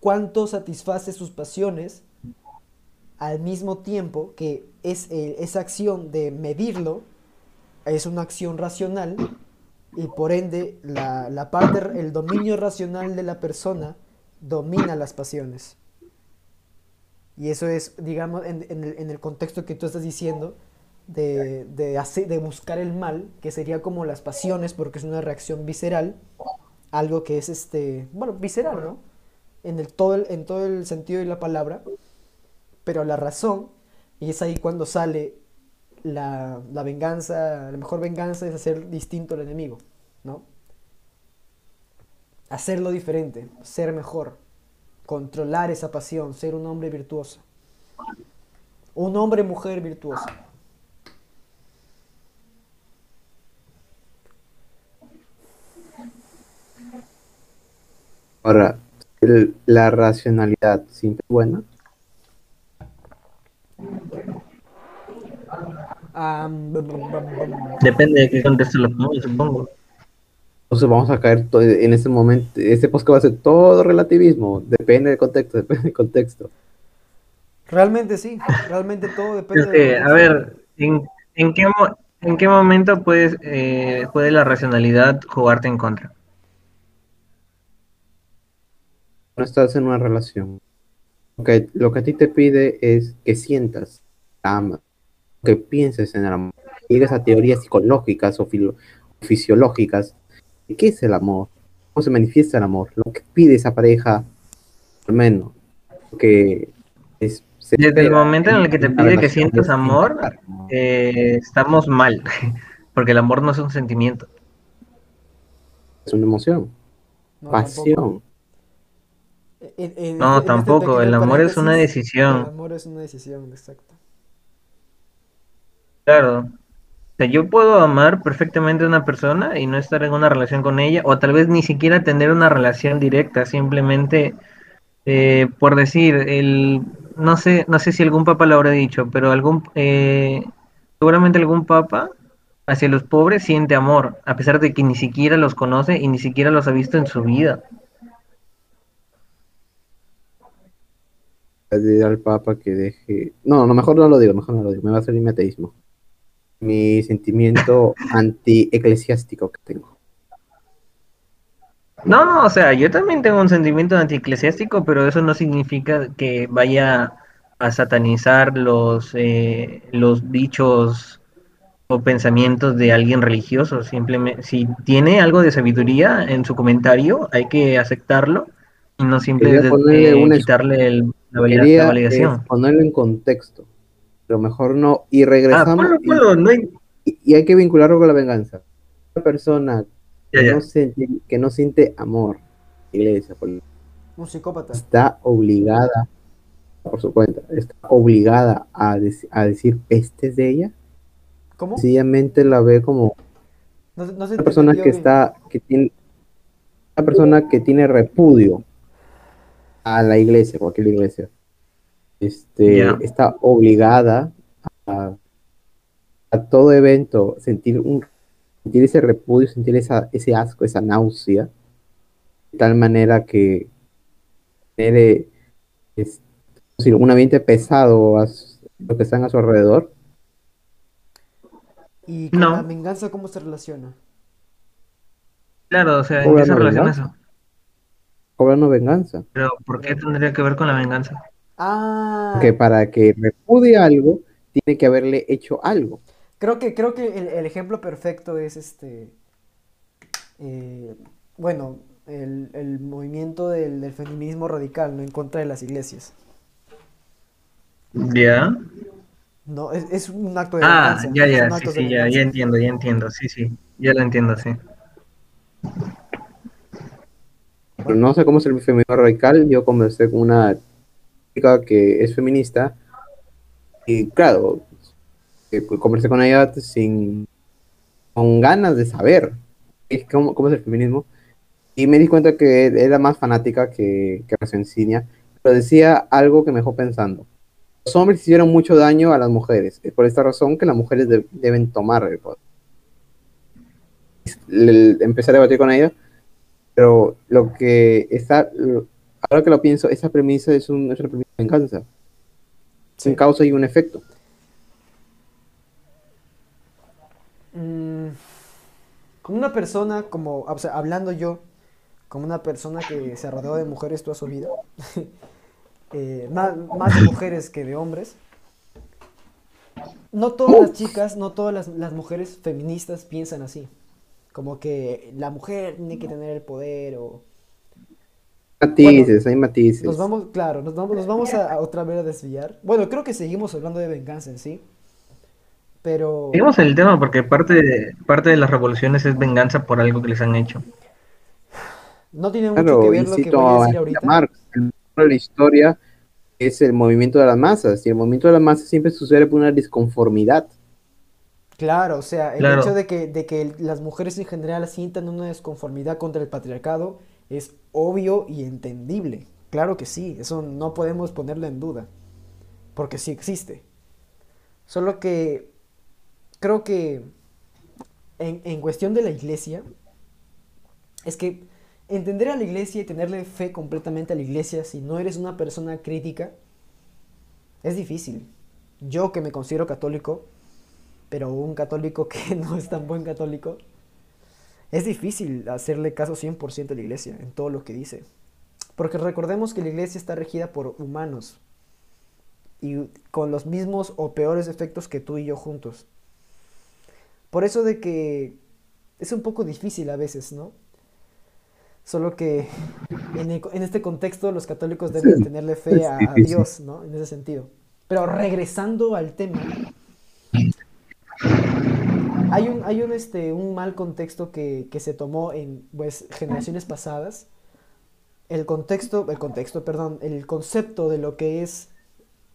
cuánto satisface sus pasiones al mismo tiempo que es esa acción de medirlo es una acción racional y por ende la, la parte el dominio racional de la persona domina las pasiones y eso es digamos en, el, en el contexto que tú estás diciendo de, de, buscar el mal, que sería como las pasiones, porque es una reacción visceral, algo que es, este, bueno, visceral, ¿no? En, el, todo, el, en todo el sentido de la palabra, pero la razón, y es ahí cuando sale la, la venganza, la mejor venganza es hacer distinto al enemigo, ¿no? Hacerlo diferente, ser mejor, controlar esa pasión, ser un hombre virtuoso. Un hombre-mujer virtuoso. Ahora, la racionalidad siempre es buena. Depende de qué contexto lo pongas, supongo. Entonces vamos a caer en este momento, este podcast va a ser todo relativismo, depende del contexto, depende del contexto. Realmente sí, realmente todo depende este, A ver, ¿en, en, qué, ¿en qué momento puedes, eh, puede la racionalidad jugarte en contra? No estás en una relación. Lo que, lo que a ti te pide es que sientas, ama, que pienses en el amor, llegues a teorías psicológicas o fisiológicas qué es el amor, cómo se manifiesta el amor, lo que pide esa pareja, al menos, que es... Desde el momento en el que te pide que sientas amor, eh, estamos mal, porque el amor no es un sentimiento. Es una emoción, pasión no, este tampoco, el amor es una decisión. El amor es una decisión, exacto. Claro. O sea, yo puedo amar perfectamente a una persona y no estar en una relación con ella, o tal vez ni siquiera tener una relación directa, simplemente eh, por decir, el, no sé, no sé si algún papa lo habrá dicho, pero algún, eh, seguramente algún papa hacia los pobres siente amor, a pesar de que ni siquiera los conoce y ni siquiera los ha visto en su vida. Pedir al Papa que deje. No, no, mejor no lo digo, mejor no lo digo, me va a salir mi ateísmo. Mi sentimiento anti-eclesiástico que tengo. No, o sea, yo también tengo un sentimiento anti-eclesiástico, pero eso no significa que vaya a satanizar los, eh, los dichos o pensamientos de alguien religioso. Simplemente, si tiene algo de sabiduría en su comentario, hay que aceptarlo y no simplemente quitarle el, la, validación. ponerlo en contexto, pero mejor no. Y regresamos. Ah, y, hay que vincularlo con la venganza. Una persona que, No siente, que no siente amor, iglesia, un psicópata, está obligada, por su cuenta, está obligada a, a decir, este es de ella. ¿Cómo? Sencillamente la ve como No, no se Una persona que bien. está, que tiene, una persona que tiene repudio a la iglesia, cualquier iglesia, este, está obligada a, a todo evento sentir un sentir ese repudio, sentir esa, ese asco, esa náusea, de tal manera que genere es un ambiente pesado a su- lo que están a su alrededor. ¿Y con No. la venganza cómo se relaciona? Claro, o sea, ¿en qué se la relaciona venganza. eso? Cobrando venganza. Pero ¿por qué tendría que ver con la venganza? Ah, Que para que repudie algo, tiene que haberle hecho algo. creo que, creo que el, el ejemplo perfecto es este, eh, bueno, el, el movimiento del, del feminismo radical, ¿no? En contra de las iglesias. Ya. No, es, es un acto de Ah, venganza. ya, ya, sí, sí, ya, ya entiendo, ya entiendo, sí, sí, ya lo entiendo, sí. No sé cómo es el feminismo radical. Yo conversé con una chica que es feminista y claro, eh, conversé con ella sin con ganas de saber cómo, cómo es el feminismo y me di cuenta que era más fanática que, que pero decía algo que me dejó pensando. Los hombres hicieron mucho daño a las mujeres, es por esta razón que las mujeres de- deben tomar el poder. Empecé a debatir con ella, pero lo que está, lo- ahora que lo pienso, esa premisa es, un, es una premisa de venganza. Un Sí. causa y un efecto. Mm, como una persona, como, o sea, hablando yo, como una persona que se rodeó de mujeres toda su vida, eh, más, más de mujeres que de hombres, no todas las chicas, no todas las, las mujeres feministas piensan así. Como que la mujer tiene que tener el poder o... Matices, hay matices. Nos vamos, claro, nos vamos, nos vamos a, a otra vez a desviar. Bueno, creo que seguimos hablando de venganza en sí. Pero... Digamos el tema porque parte de, parte de las revoluciones es venganza por algo que les han hecho. No tiene mucho Claro, que ver lo que voy a decir ahorita. Marx, el de la historia es el movimiento de las masas, y el movimiento de las masas siempre sucede por una disconformidad. Claro, o sea, el Claro. hecho de que, de que las mujeres en general sientan una desconformidad contra el patriarcado es obvio y entendible. Claro que sí, eso no podemos ponerlo en duda, porque sí existe. Solo que creo que en, en cuestión de la iglesia, es que entender a la iglesia y tenerle fe completamente a la iglesia si no eres una persona crítica es difícil. Yo que me considero católico, pero un católico que no es tan buen católico, es difícil hacerle caso 100% a la iglesia en todo lo que dice. Porque recordemos que la iglesia está regida por humanos y con los mismos o peores efectos que tú y yo juntos. Por eso de que es un poco difícil a veces, ¿no? Solo que en, el- en este contexto los católicos deben de tenerle fe a, a. Dios, ¿no? En ese sentido. Pero regresando al tema, hay un, hay un, este, un mal contexto que, que se tomó en pues, generaciones pasadas. El contexto, el contexto, perdón, el concepto de lo que es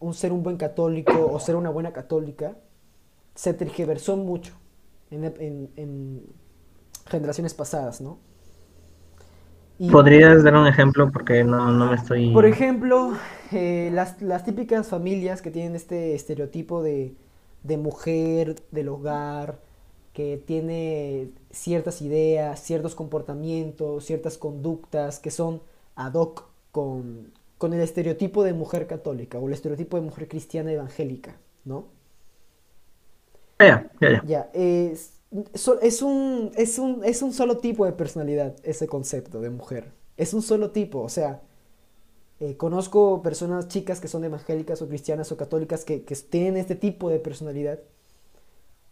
un ser un buen católico o ser una buena católica se tergiversó mucho en, en- en generaciones pasadas, ¿no? Y, ¿Podrías dar un ejemplo? Porque no, no me estoy... por ejemplo, eh, las, las típicas familias que tienen este estereotipo de, de mujer, del hogar, que tiene ciertas ideas, ciertos comportamientos, ciertas conductas que son ad hoc con, con el estereotipo de mujer católica o el estereotipo de mujer cristiana evangélica, ¿no? Ya, ya, ya. Ya, es, es un, es un, es un solo tipo de personalidad ese concepto de mujer. Es un solo tipo, o sea, eh, conozco personas chicas que son evangélicas o cristianas o católicas que, que tienen este tipo de personalidad,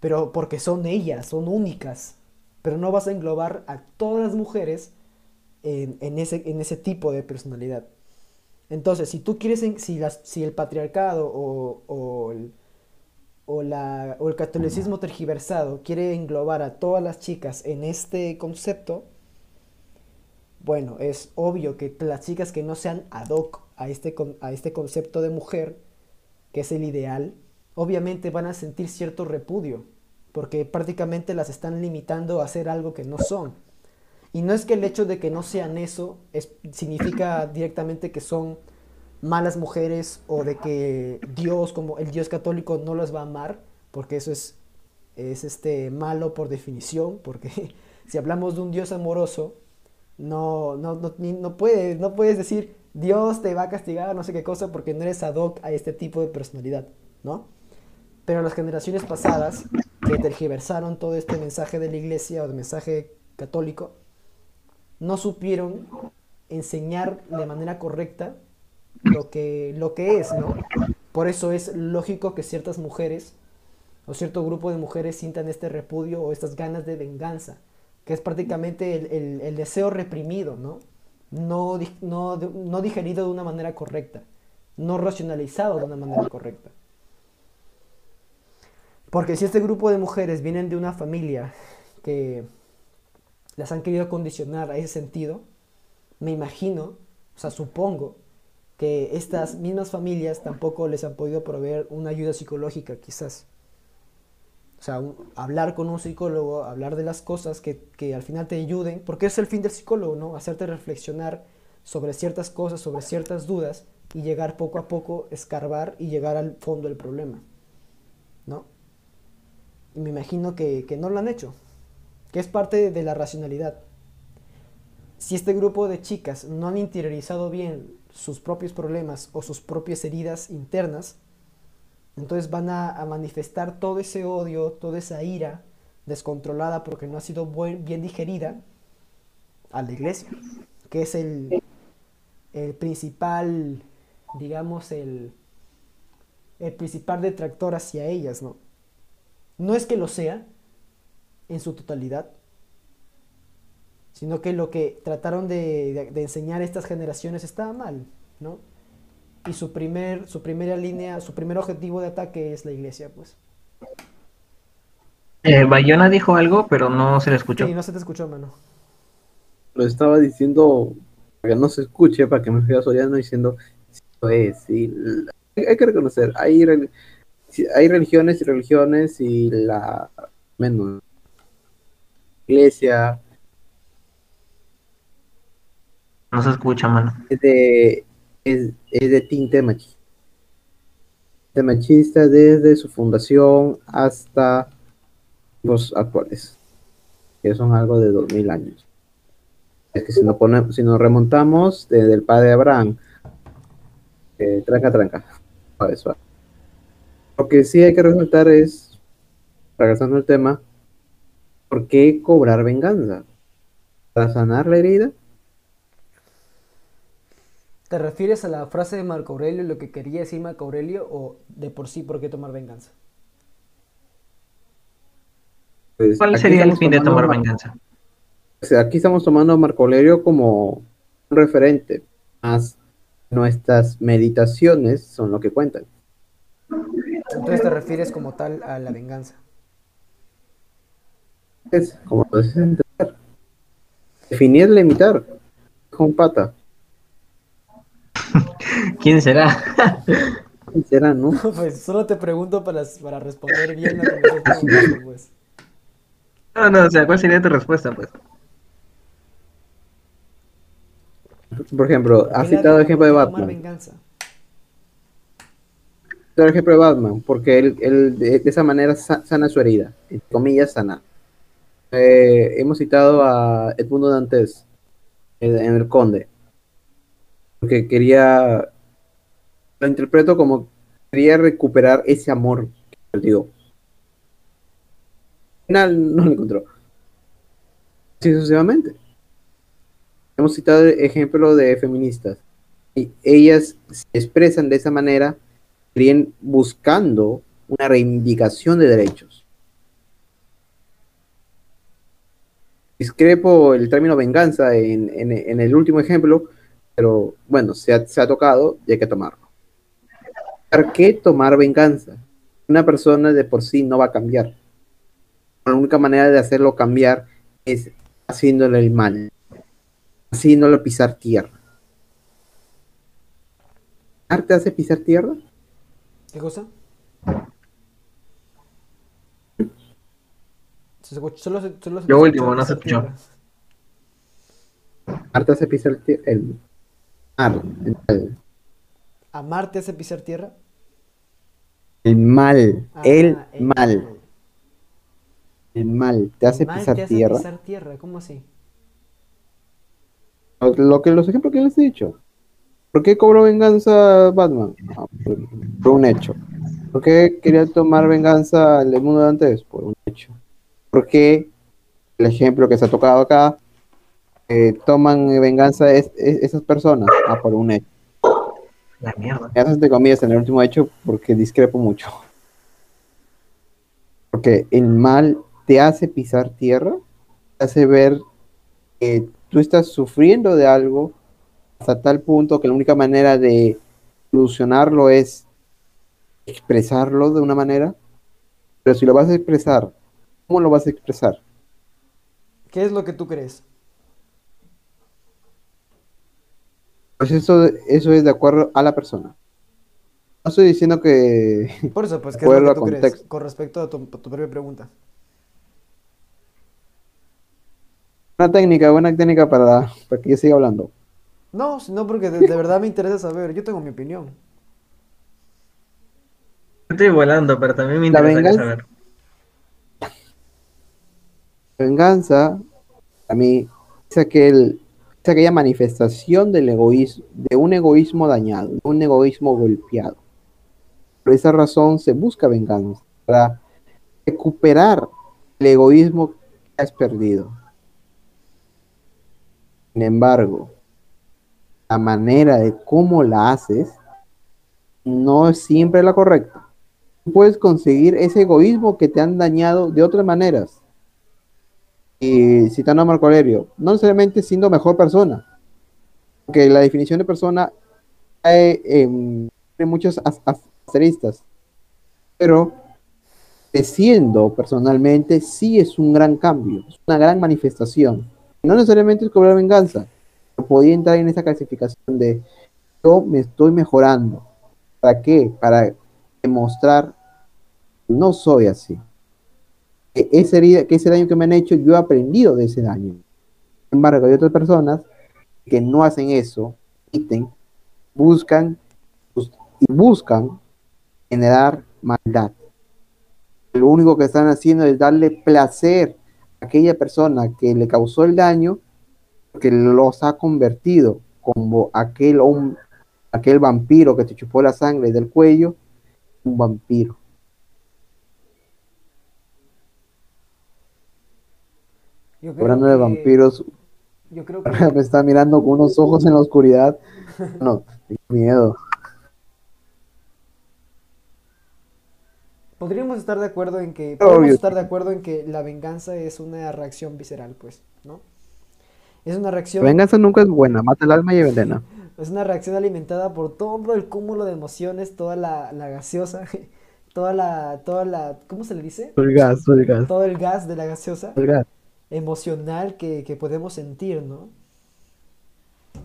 pero porque son ellas, son únicas. Pero no vas a englobar a todas las mujeres en, ese, en ese tipo de personalidad. Entonces, si tú quieres, si, si el patriarcado o, o el, la, o el catolicismo tergiversado quiere englobar a todas las chicas en este concepto, bueno, es obvio que las chicas que no sean ad hoc a este, a este concepto de mujer, que es el ideal, obviamente van a sentir cierto repudio porque prácticamente las están limitando a hacer algo que no son. Y no es que el hecho de que no sean eso es, significa directamente que son malas mujeres o de que Dios, como el Dios católico, no las va a amar, porque eso es, es este, malo por definición, porque si hablamos de un Dios amoroso, no, no, no, no, puedes, no puedes decir Dios te va a castigar, no sé qué cosa, porque no eres ad hoc a este tipo de personalidad, ¿no? Pero las generaciones pasadas que tergiversaron todo este mensaje de la iglesia o de mensaje católico, no supieron enseñar de manera correcta lo que, lo que es, ¿no? Por eso es lógico que ciertas mujeres o cierto grupo de mujeres sientan este repudio o estas ganas de venganza, que es prácticamente el, deseo reprimido, ¿no? No, no, no digerido de una manera correcta, no racionalizado de una manera correcta. Porque si este grupo de mujeres vienen de una familia que las han querido condicionar a ese sentido, me imagino, o sea, supongo que estas mismas familias tampoco les han podido proveer una ayuda psicológica, quizás. O sea, hablar con un psicólogo, hablar de las cosas que, que, al final te ayuden, porque es el fin del psicólogo, ¿no? Hacerte reflexionar sobre ciertas cosas, sobre ciertas dudas y llegar poco a poco, escarbar y llegar al fondo del problema. Y me imagino que, que no lo han hecho, que es parte de la racionalidad. Si este grupo de chicas no han interiorizado bien sus propios problemas o sus propias heridas internas, entonces van a, manifestar todo ese odio, toda esa ira descontrolada porque no ha sido bien digerida a la iglesia, que es el, el principal, digamos, el, el principal detractor hacia ellas, ¿no? No es que lo sea en su totalidad, sino que lo que trataron de, enseñar a estas generaciones estaba mal, ¿no? Y su, primer, su primera línea, su primer objetivo de ataque es la iglesia, pues. Eh, Bayona dijo algo, pero no se le escuchó. Sí, no se te escuchó, mano. Lo estaba diciendo para que no se escuche, para que me fui Soriano diciendo, es, sí, hay que reconocer, hay, hay religiones y religiones y la menos iglesia, No se escucha, mano. Es de, es, de tinte machista. De machista desde su fundación hasta los actuales, que son algo de 2000 años. Es que si nos, ponemos, si nos remontamos desde el padre Abraham, eh, tranca, tranca. Lo que sí hay que resaltar es, regresando al tema, ¿por qué cobrar venganza? ¿Para sanar la herida? ¿Te refieres a la frase de Marco Aurelio, lo que quería decir Marco Aurelio, o de por sí por qué tomar venganza? Pues, ¿Cuál sería el fin de tomar venganza? aquí estamos tomando a Marco Aurelio como un referente, más nuestras meditaciones son lo que cuentan. Entonces te refieres como tal a la venganza. Es como puedes entender. Definir, limitar. Con pata. ¿Quién será? ¿Quién será, no? pues solo te pregunto para, para responder bien la que pues. No, no, o sea, ¿cuál sería tu respuesta, pues? Por ejemplo, has citado el ejemplo de Batman. Venganza. El ejemplo Batman, porque él, de, esa manera sana su herida, entre comillas, sana. Eh, hemos citado a Edmundo Dantes en El Conde que quería, lo interpreto como quería recuperar ese amor que perdió. Al final no lo encontró. Sí, sucesivamente. Hemos citado el ejemplo de feministas. Y ellas se expresan de esa manera, buscando una reivindicación de derechos. Discrepo el término venganza en, en el último ejemplo, pero bueno, se ha, se ha tocado y hay que tomarlo. ¿Por qué tomar venganza? Una persona de por sí no va a cambiar. La única manera de hacerlo cambiar es haciéndole el mal, haciéndolo pisar tierra. ¿Arte hace pisar tierra? ¿Qué cosa? Solo se- solo se Yo último, no se pisar escuchó. tierra. Marta se pisa el, el el mal. ¿Amar te hace pisar tierra? El mal, Ah, el mal, el mal te hace El mal pisar te hace tierra. pisar tierra, ¿cómo así? Lo, lo que los ejemplos que les he dicho. ¿Por qué cobró venganza Batman? Ah, por, por un hecho. ¿Por qué quería tomar venganza el mundo de antes? Por un hecho. ¿Por qué el ejemplo que se ha tocado acá eh, toman venganza es, es- esas personas? Ah, por un hecho. La mierda. Haces de comillas en el último hecho porque discrepo mucho. Porque el mal te hace pisar tierra, te hace ver que tú estás sufriendo de algo hasta tal punto que la única manera de solucionarlo es expresarlo de una manera. Pero si lo vas a expresar, ¿cómo lo vas a expresar? ¿Qué es lo que tú crees? Pues eso, eso es de acuerdo a la persona. No estoy diciendo que Por eso, pues, ¿qué es lo que tú crees con respecto a tu, a tu propia pregunta? una técnica, buena técnica para, para que yo siga hablando. No, no porque de, de verdad me interesa saber. Yo tengo mi opinión. Estoy volando, pero también me interesa venganza- saber. Venganza, a mí, es, aquel, es aquella manifestación del egoísmo, de un egoísmo dañado, de un egoísmo golpeado. Por esa razón se busca venganza, para recuperar el egoísmo que has perdido. Sin embargo, la manera de cómo la haces no es siempre la correcta. Puedes conseguir ese egoísmo que te han dañado de otras maneras y citando a Marco Aurelio, no necesariamente siendo mejor persona, porque la definición de persona en, en muchos as- as- asteristas, pero siendo personalmente sí es un gran cambio, una gran manifestación. No necesariamente es cobrar venganza, podía entrar en esa clasificación de yo me estoy mejorando. ¿Para qué? Para demostrar que no soy así que ese, herida- que ese daño que me han hecho, yo he aprendido de ese daño. Sin embargo, hay otras personas que no hacen eso, buscan bus- y buscan generar maldad. Lo único que están haciendo es darle placer a aquella persona que le causó el daño, que los ha convertido como aquel, hom- aquel vampiro que te chupó la sangre del cuello, un vampiro. Hablando de vampiros, Yo creo que me está mirando con unos ojos en la oscuridad. No, tengo miedo. podríamos estar de acuerdo en que podemos estar de acuerdo en que la venganza es una reacción visceral, pues. Es una La reacción venganza nunca es buena, mata el alma y envenena. Es una reacción alimentada por todo el cúmulo de emociones, toda la, la gaseosa, toda la, toda la, ¿cómo se le dice? El gas, el gas, Todo el gas de la gaseosa el gas. emocional que, que podemos sentir, ¿no?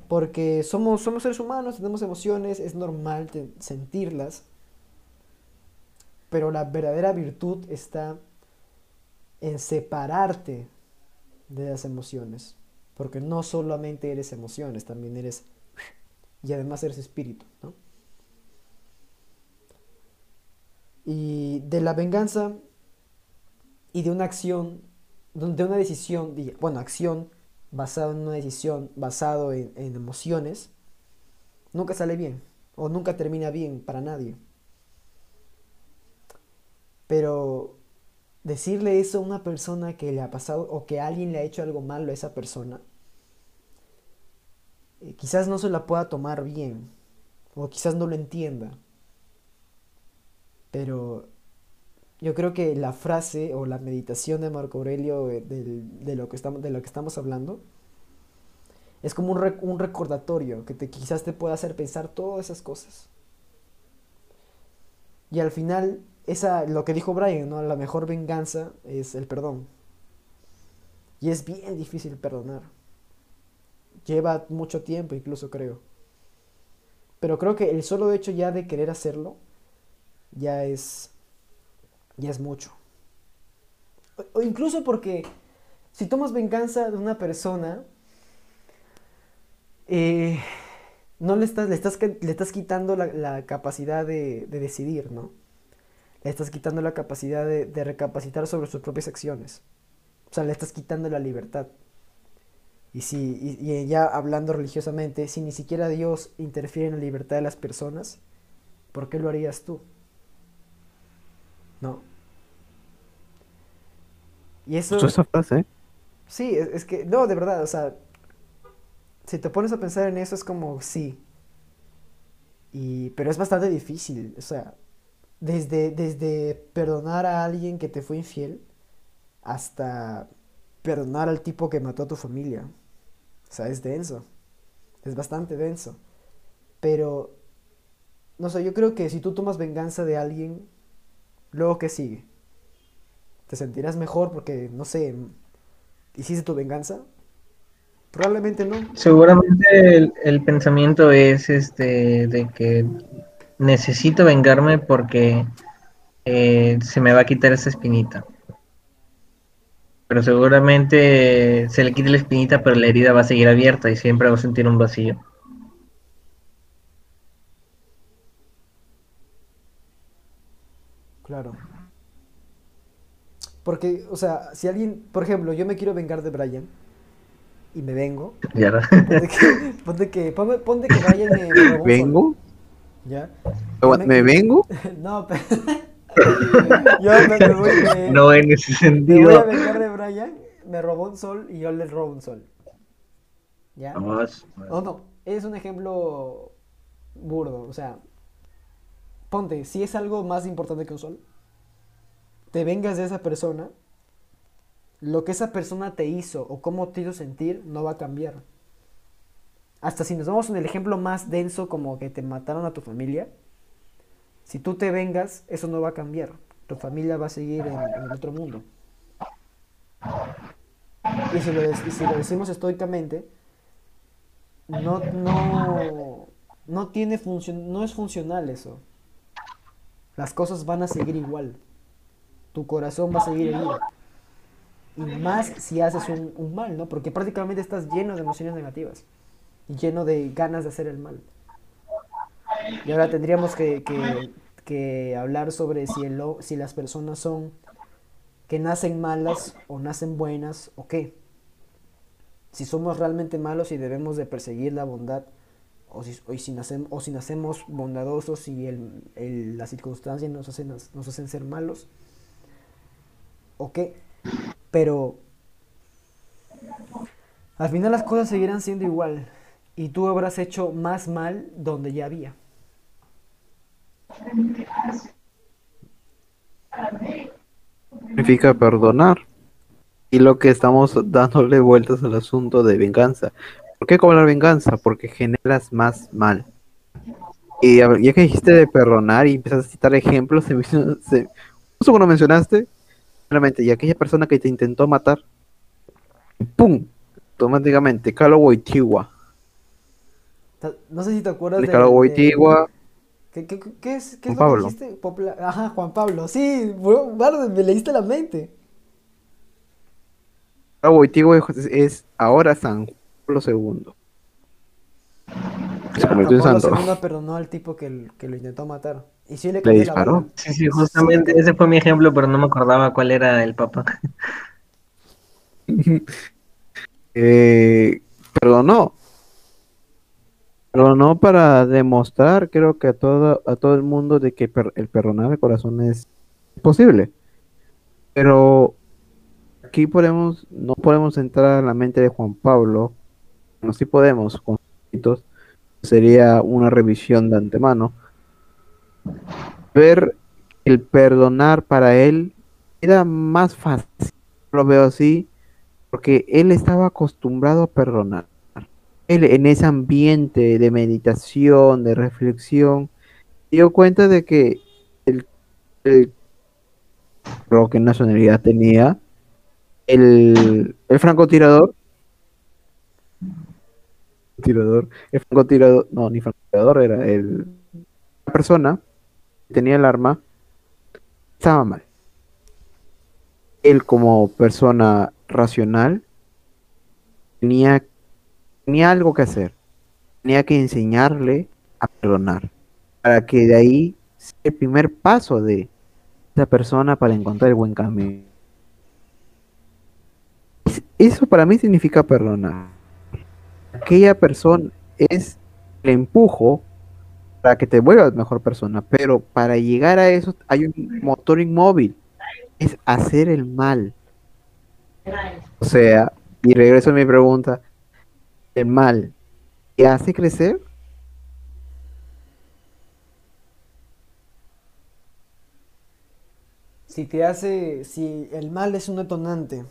Porque somos, somos seres humanos, tenemos emociones, es normal te- sentirlas, pero la verdadera virtud está en separarte de las emociones, porque no solamente eres emociones, también eres y además eres espíritu, ¿no? Y de la venganza y de una acción, de una decisión, bueno, acción basada en una decisión, basado en emociones, nunca sale bien o nunca termina bien para nadie. Pero decirle eso a una persona que le ha pasado o que alguien le ha hecho algo malo a esa persona, eh, quizás no se la pueda tomar bien o quizás no lo entienda. Pero yo creo que la frase o la meditación de Marco Aurelio eh, de, lo que estamos, de lo que estamos hablando es como un, un recordatorio que te, quizás te pueda hacer pensar todas esas cosas. Y al final, esa, lo que dijo Brian, ¿no? La mejor venganza es el perdón. Y es bien difícil perdonar. Lleva mucho tiempo, incluso creo. Pero creo que el solo hecho ya de querer hacerlo ya es ya es mucho. O incluso porque si tomas venganza de una persona, eh, no le estás, le estás, le estás quitando la, capacidad de, decidir, ¿no? Le estás quitando la capacidad de, de, recapacitar sobre sus propias acciones. O sea, le estás quitando la libertad. Y, si, y, ya hablando religiosamente, si ni siquiera Dios interfiere en la libertad de las personas, ¿por qué lo harías tú? ¿No? Y eso... esa frase? Sí, es, que, no, de verdad, o sea, si te pones a pensar en eso es como, sí. Y, pero es bastante difícil, o sea, desde, desde perdonar a alguien que te fue infiel hasta perdonar al tipo que mató a tu familia. O sea, es denso. Es bastante denso. Pero, no sé, yo creo que si tú tomas venganza de alguien, luego que sigue. Te sentirás mejor porque, no sé, hiciste tu venganza. Probablemente no. Seguramente el, pensamiento es este de que necesito vengarme porque eh, se me va a quitar esa espinita pero seguramente se le quite la espinita, pero la herida va a seguir abierta y siempre va a sentir un vacío. Claro. Porque, o sea, si alguien, por ejemplo, yo me quiero vengar de Brian y me vengo. Ya. Ponte que, ponte que, Brian me, ¿Vengo? ¿Ya? ¿Me, vengo? no, pero... yo me, voy, no en ese sentido. Me voy a vengar de Brian, me robó un sol y yo le robo un sol. ¿Ya? O no, es un ejemplo burdo, o sea, ponte, si es algo más importante que un sol, te vengas de esa persona, lo que esa persona te hizo o cómo te hizo sentir no va a cambiar. Hasta si nos vamos en el ejemplo más denso como que te mataron a tu familia, si tú te vengas, eso no va a cambiar. Tu familia va a seguir en, el otro mundo. Y si lo, decimos estoicamente, no, no, no, tiene función, no es funcional eso. Las cosas van a seguir igual. Tu corazón va a seguir herido. Y más si haces un, un mal, ¿no? Porque prácticamente estás lleno de emociones negativas. Y lleno de ganas de hacer el mal. Y ahora tendríamos que, hablar sobre si, el, si las personas son que nacen malas o nacen buenas o qué. Si somos realmente malos y debemos de perseguir la bondad o si, o si, nacemos, o si nacemos bondadosos y el, las circunstancias nos hacen, nos hacen ser malos o qué. Pero al final las cosas seguirán siendo igual y tú habrás hecho más mal donde ya había. Significa perdonar. Y lo que estamos dándole vueltas al asunto de venganza. ¿Por qué cobrar venganza? Porque generas más mal. Y ya que dijiste de perdonar y empezaste a citar ejemplos, se, se, justo cuando mencionaste, realmente, y aquella persona que te intentó matar, ¡pum! Automáticamente, Carlo Wojtyła. No sé si te acuerdas de. Wojtyła. ¿Qué, qué, qué es, qué es lo que dijiste? Ajá, Juan Pablo. Sí, bueno, me leíste la mente. Ah, Wojtyła es, ahora San Pablo II. Se convirtió en santo. II perdonó al tipo que, que, lo intentó matar. Y sí le, le disparó. Sí, sí, justamente ese fue mi ejemplo, pero no me acordaba cuál era el papa. eh, perdonó, pero no para demostrar, creo que a todo, a todo el mundo de que el perdonar de corazón es posible. Pero aquí podemos, no podemos entrar en la mente de Juan Pablo, no sí podemos, con sería una revisión de antemano, ver el perdonar para él era más fácil, lo veo así, porque él estaba acostumbrado a perdonar en ese ambiente de meditación, de reflexión, dio cuenta de que el, el creo que nacionalidad tenía el, el francotirador tirador, el francotirador, no, ni francotirador, era el la persona que tenía el arma, estaba mal. él como persona racional tenía, tenía algo que hacer. Tenía que enseñarle a perdonar. Para que de ahí sea el primer paso de esa persona para encontrar el buen camino. Eso para mí significa perdonar. Aquella persona es el empujo para que te vuelvas mejor persona, pero para llegar a eso hay un motor inmóvil, es hacer el mal. O sea, y regreso a mi pregunta, ¿el mal te hace crecer? Si te hace, si el mal es un detonante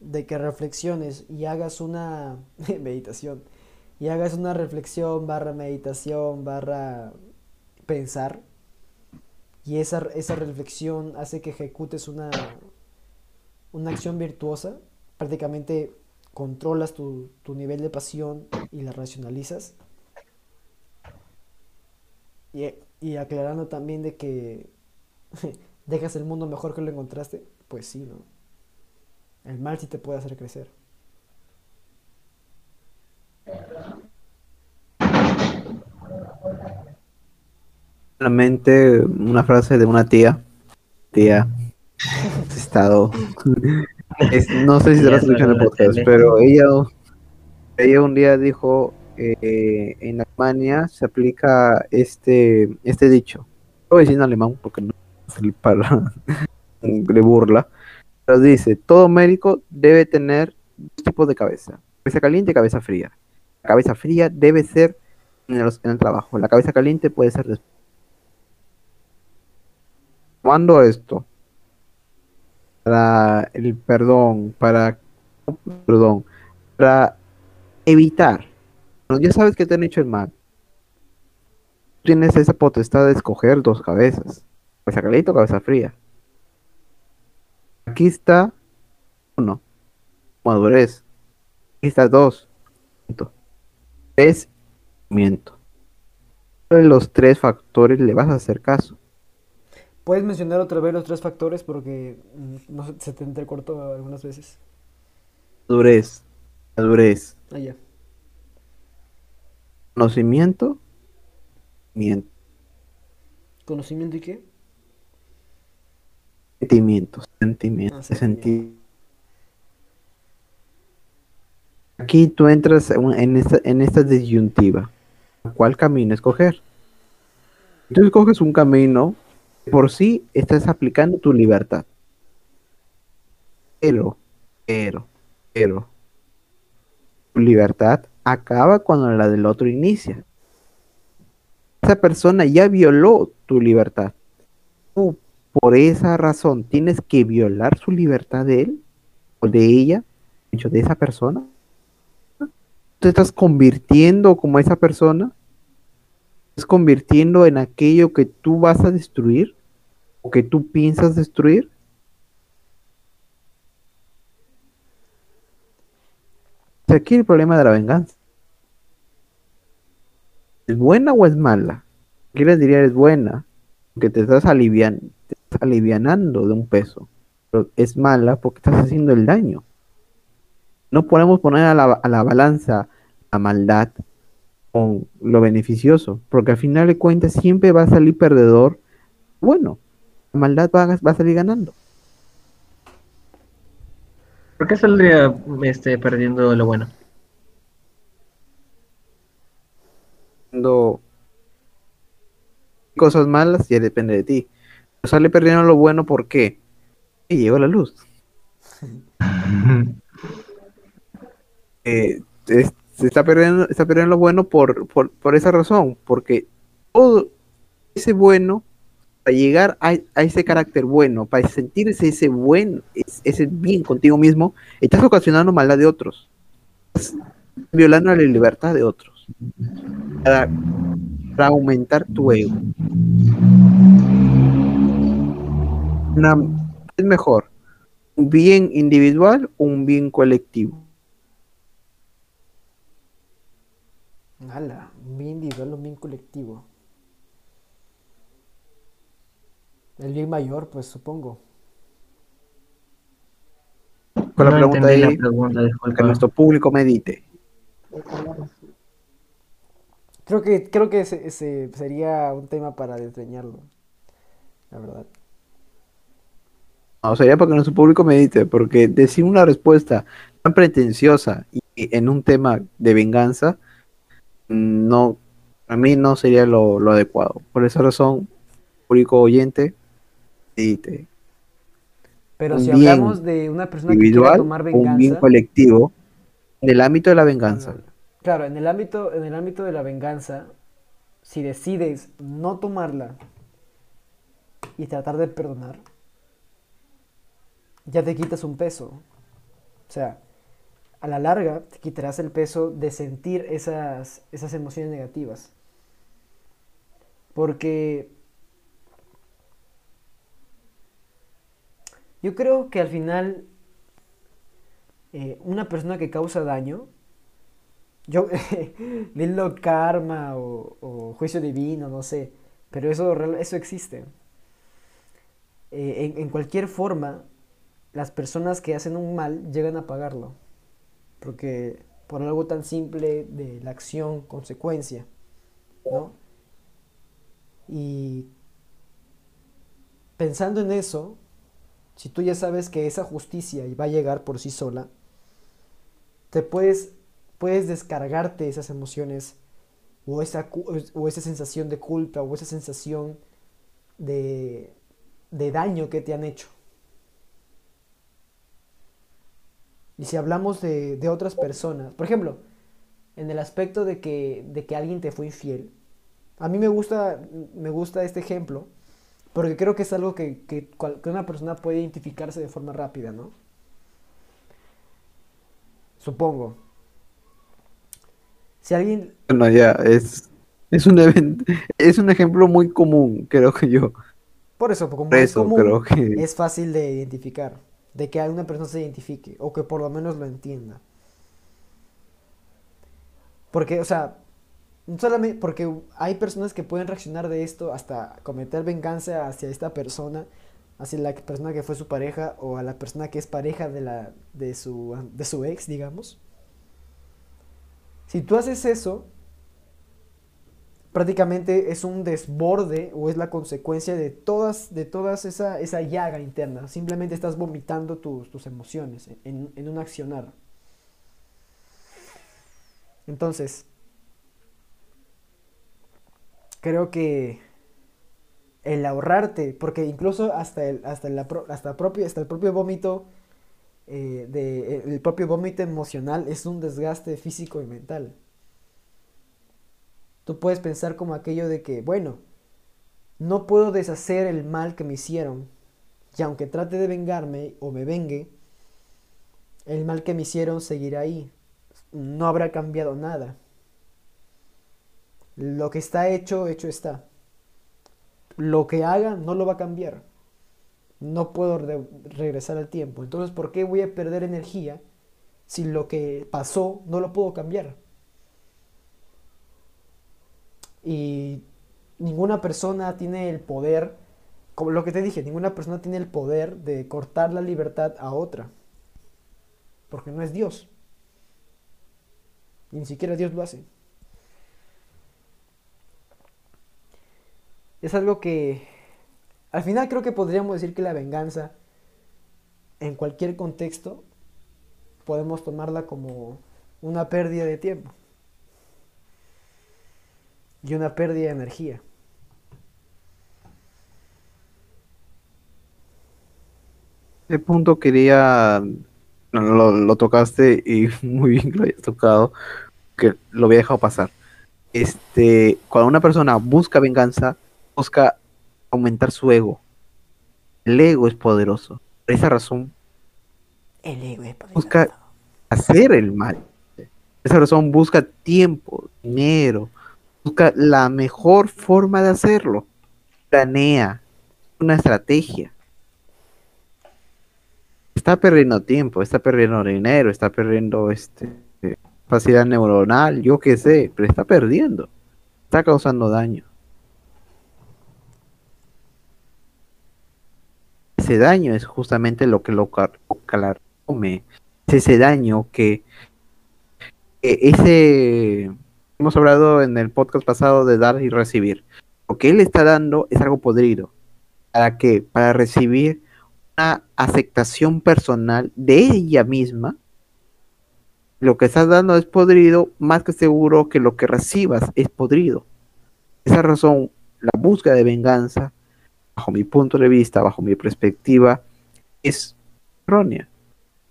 de que reflexiones y hagas una meditación, y hagas una reflexión barra meditación barra pensar, y esa, esa reflexión hace que ejecutes una, una acción virtuosa, prácticamente controlas tu, tu nivel de pasión y la racionalizas. Y, y aclarando también de que dejas el mundo mejor que lo encontraste, pues sí, ¿no? El mal sí te puede hacer crecer. Solamente una frase de una tía. Tía. Estado. Es- no sé si se lo Ya escuchan en el podcast, pero ella, ella un día dijo: eh, en Alemania se aplica este, este dicho. No voy a decir en alemán porque no para de burla. Pero dice: todo médico debe tener dos tipos de cabeza: cabeza caliente y cabeza fría. La cabeza fría debe ser en el, en el trabajo. La cabeza caliente puede ser después. Tomando esto, para el perdón, para, perdón, para evitar, ya sabes que te han hecho el mal, tienes esa potestad de escoger dos cabezas, cabeza caliente o cabeza fría. Aquí está uno, madurez. Aquí está dos, miento. tres, miento. ¿Cuál de los tres factores le vas a hacer caso? ¿Puedes mencionar otra vez los tres factores? Porque mm, no se te entrecortó algunas veces. Madurez, madurez, Ah, ya. conocimiento, miento. ¿Conocimiento y qué? Sentimientos, sentimientos, Ah, senti- Aquí tú entras en en esta, en esta disyuntiva. ¿Cuál camino escoger? Tú escoges un camino, por sí estás aplicando tu libertad. Pero, pero, pero, tu libertad acaba cuando la del otro inicia. Esa persona ya violó tu libertad. Tú, por esa razón, tienes que violar su libertad de él o de ella, de esa persona. Te estás convirtiendo como esa persona, estás convirtiendo en aquello que tú vas a destruir o que tú piensas destruir. Aquí el problema de la venganza. ¿Es buena o es mala? Aquí les es buena, porque te estás alivian, te alivianando de un peso. Pero es mala porque estás haciendo el daño. No podemos poner a la, a la balanza la maldad con lo beneficioso, porque al final de cuentas siempre va a salir perdedor. Bueno, maldad va a, va a salir ganando. ¿Por qué saldría este, perdiendo lo bueno? Cuando cosas malas ya depende de ti. Pero sale perdiendo lo bueno porque llegó la luz. Eh, es- se está perdiendo, está perdiendo lo bueno por, por, por esa razón, porque todo ese bueno, llegar a, ese carácter bueno, para sentirse ese buen, es- ese bien contigo mismo, estás ocasionando maldad de otros, violando la libertad de otros, para, aumentar tu ego. Una- es mejor un bien individual o un bien colectivo. Un bien individual, un bien colectivo. El bien mayor, pues supongo. Con la No pregunta la ahí, pregunta, que nuestro público medite. Creo que, creo que ese, ese sería un tema para desdeñarlo. La verdad. No, sería para que nuestro público medite, porque decir una respuesta tan pretenciosa y en un tema de venganza, no, a mí no sería lo, lo adecuado. Por esa razón, público oyente, medite. Pero Un si hablamos de una persona que Individual tomar o un bien venganza, colectivo, en el ámbito de la venganza. claro, en el ámbito, en el ámbito de la venganza, si decides no tomarla y tratar de perdonar, ya te quitas un peso. O sea, a la larga te quitarás el peso de sentir esas, esas emociones negativas. Porque yo creo que al final eh, una persona que causa daño, yo, dilo karma o, juicio divino, no sé, pero eso, eso existe. Eh, en, en cualquier forma, las personas que hacen un mal llegan a pagarlo, porque por algo tan simple de la acción, consecuencia, ¿no? Y pensando en eso, si tú ya sabes que esa justicia va a llegar por sí sola, te puedes, puedes descargarte esas emociones o esa, o esa sensación de culpa o esa sensación de, de daño que te han hecho. Y si hablamos de, de otras personas, por ejemplo, en el aspecto de que, de que alguien te fue infiel, a mí me gusta, me gusta este ejemplo porque creo que es algo que, que una persona puede identificarse de forma rápida, ¿no? Supongo. Si alguien, Bueno, ya, es, es un evento, es un ejemplo muy común, creo que yo. por eso, como Por es eso común, creo que es fácil de identificar, de que alguna persona se identifique o que por lo menos lo entienda. Porque, o sea, solamente porque hay personas que pueden reaccionar de esto hasta cometer venganza hacia esta persona, hacia la persona que fue su pareja o a la persona que es pareja de la de su de su ex, digamos. Si tú haces eso, prácticamente es un desborde o es la consecuencia de todas, de todas esa, esa llaga interna. Simplemente estás vomitando tus, tus emociones en, en un accionar. Entonces, creo que el ahorrarte, porque incluso hasta el, hasta hasta propio, hasta el propio vómito, eh, de, el propio vómito emocional es un desgaste físico y mental. Tú puedes pensar como aquello de que, bueno, no puedo deshacer el mal que me hicieron, y aunque trate de vengarme o me vengue, el mal que me hicieron seguirá ahí. No habrá cambiado nada. Lo que está hecho, hecho está. Lo que haga no lo va a cambiar. No puedo re- regresar al tiempo. Entonces, ¿por qué voy a perder energía si lo que pasó no lo puedo cambiar? Y ninguna persona tiene el poder, como lo que te dije, ninguna persona tiene el poder de cortar la libertad a otra. Porque no es Dios. Ni siquiera Dios lo hace. Es algo que al final creo que podríamos decir que la venganza en cualquier contexto podemos tomarla como una pérdida de tiempo y una pérdida de energía. Ese punto quería, lo, lo tocaste y muy bien que lo hayas tocado, que lo había dejado pasar. Este, cuando una persona busca venganza, busca aumentar su ego. El ego es poderoso. Por esa razón, El ego es busca hacer el mal. Por esa razón, busca tiempo, dinero, busca la mejor forma de hacerlo. Planea una estrategia. Está perdiendo tiempo, está perdiendo dinero, está perdiendo este capacidad neuronal, yo qué sé, pero está perdiendo. Está causando daño. Daño es justamente lo que lo ca- cala- come, es ese daño que ese hemos hablado en el podcast pasado de dar y recibir. Lo que él está dando es algo podrido. ¿Para qué? Para recibir una aceptación personal de ella misma. Lo que estás dando es podrido, más que seguro que lo que recibas es podrido. Esa razón, la búsqueda de venganza, bajo mi punto de vista, bajo mi perspectiva, es errónea.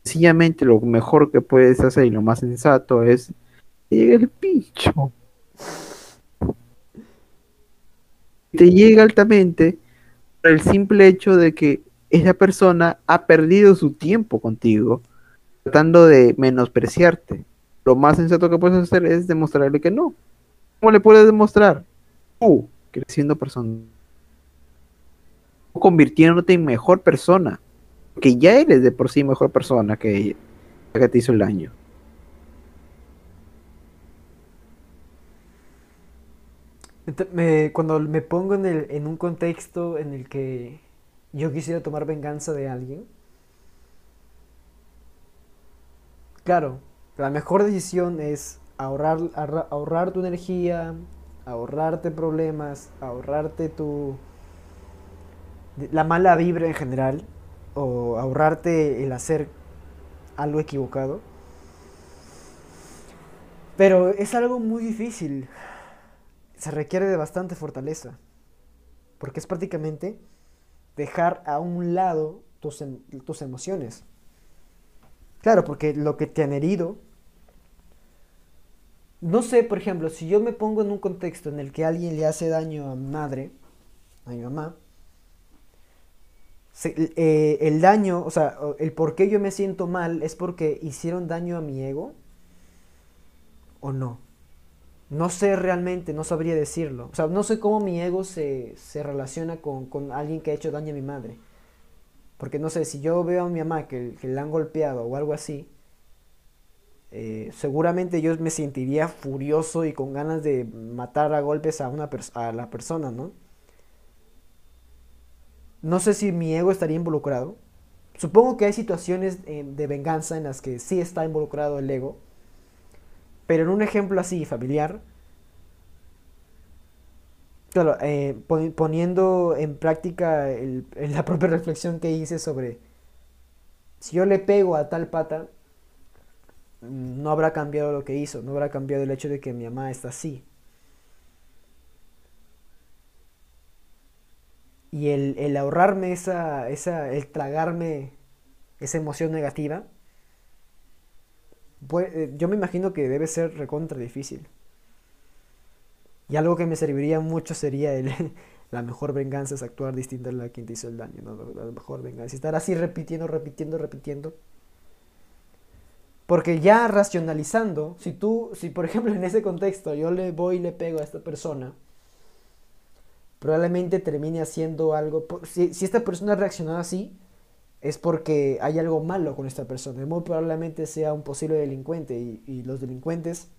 Sencillamente lo mejor que puedes hacer y lo más sensato es llega el pincho. Te llega altamente por el simple hecho de que esa persona ha perdido su tiempo contigo, tratando de menospreciarte. Lo más sensato que puedes hacer es demostrarle que no. ¿Cómo le puedes demostrar? Tú, creciendo persona. Convirtiéndote en mejor persona. Que ya eres de por sí mejor persona que que te hizo el daño. cuando me pongo en, el, en un contexto en el que yo quisiera tomar venganza de alguien, claro, la mejor decisión es ahorrar, ahorrar tu energía, ahorrarte problemas, ahorrarte tu la mala vibra en general o ahorrarte el hacer algo equivocado. Pero es algo muy difícil se requiere de bastante fortaleza. Porque es prácticamente dejar a un lado tus, em, tus emociones. Claro, porque lo que te han herido... No sé, por ejemplo, si yo me pongo en un contexto en el que alguien le hace daño a mi madre, a mi mamá, eh, el daño, o sea, el por qué yo me siento mal es porque hicieron daño a mi ego o no. No sé realmente, no sabría decirlo. O sea, no sé cómo mi ego se, relaciona con, alguien que ha hecho daño a mi madre. Porque no sé, si yo veo a mi mamá que, que la han golpeado o algo así, eh, seguramente yo me sentiría furioso y con ganas de matar a golpes a, una a la persona, ¿no? No sé si mi ego estaría involucrado. Supongo que hay situaciones eh, de venganza en las que sí está involucrado el ego. Pero en un ejemplo así, familiar, claro, eh, poniendo en práctica la propia reflexión que hice sobre si yo le pego a tal pata, mm, no habrá cambiado lo que hizo, no habrá cambiado el hecho de que mi mamá está así. Y el, ahorrarme esa, esa, el tragarme esa emoción negativa, eh, yo me imagino que debe ser recontra difícil. Y algo que me serviría mucho sería el, la mejor venganza es actuar distinta a la que te hizo el daño. La mejor venganza. Estar así repitiendo, repitiendo, repitiendo. Porque ya racionalizando, si tú, si por ejemplo en ese contexto yo le voy y le pego a esta persona, probablemente termine haciendo algo. Si, si esta persona reaccionado así, es porque hay algo malo con esta persona. Muy probablemente sea un posible delincuente y, los delincuentes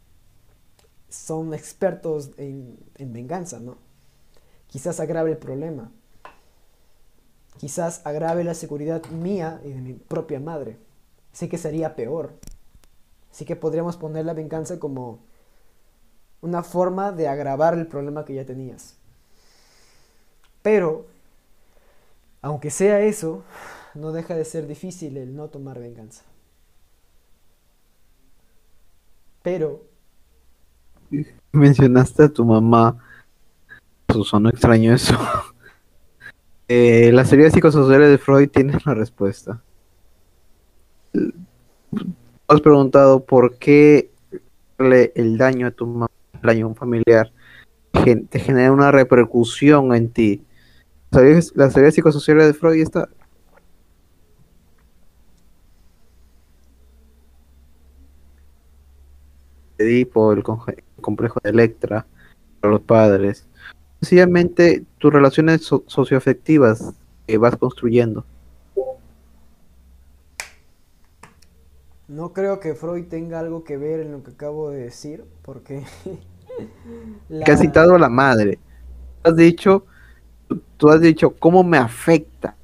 son expertos en, venganza, ¿no? Quizás agrave el problema. Quizás agrave la seguridad mía y de mi propia madre. Así que sería peor. Así que podríamos poner la venganza como una forma de agravar el problema que ya tenías. Pero, aunque sea eso, no deja de ser difícil el no tomar venganza. Pero... Mencionaste a tu mamá. Sonó extraño eso. eh, la teoría psicosociales de Freud tiene la respuesta. Has preguntado por qué el daño a tu mamá, el daño a un familiar, te genera una repercusión en ti. La teoría psicosocial de Freud está Edipo, el complejo de Electra, para los padres. Sencillamente tus relaciones socioafectivas que vas construyendo. No creo que Freud tenga algo que ver en lo que acabo de decir, porque... Que has citado a la madre. Has dicho, tú has dicho, ¿cómo me afecta?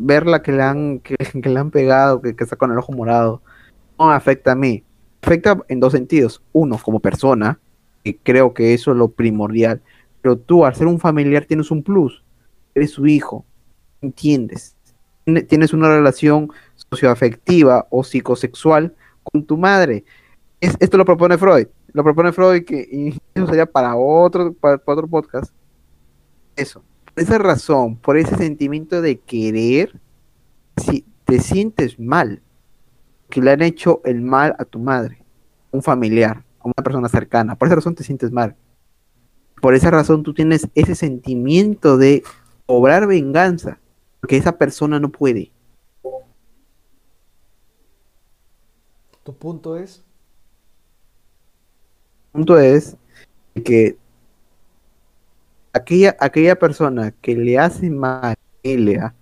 ver, la que le han, que, que le han pegado, que, que está con el ojo morado, no me afecta a mí. Afecta en dos sentidos. Uno, como persona, y creo que eso es lo primordial. Pero tú, al ser un familiar, tienes un plus. Eres su hijo. ¿Entiendes? Tiene- Tienes una relación socioafectiva o psicosexual con tu madre. Es- esto lo propone Freud. Lo propone Freud que eso sería para otro, para, para otro podcast. Eso. Por esa razón, por ese sentimiento de querer, si te sientes mal, que le han hecho el mal a tu madre, un familiar, a una persona cercana, por esa razón te sientes mal. Por esa razón tú tienes ese sentimiento de cobrar venganza, porque esa persona no puede. Tu punto es. Punto es que aquella, aquella persona que le hace mal a familia,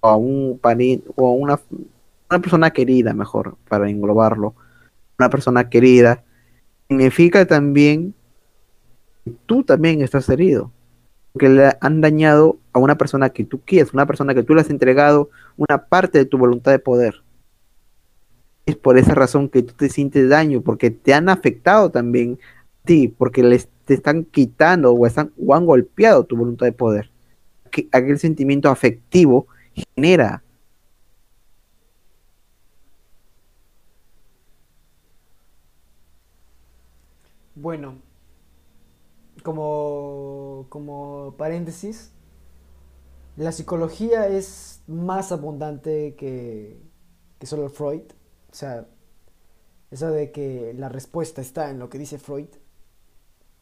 o un pariente o a una, una persona querida, mejor, para englobarlo, una persona querida, significa también que tú también estás herido. Que le han dañado a una persona que tú quieres, una persona que tú le has entregado una parte de tu voluntad de poder. Es por esa razón que tú te sientes daño, porque te han afectado también a ti, porque les te están quitando o, están, o han golpeado tu voluntad de poder. Que, aquel sentimiento afectivo genera Bueno, como, como paréntesis, la psicología es más abundante que, que solo Freud. O sea, eso de que la respuesta está en lo que dice Freud.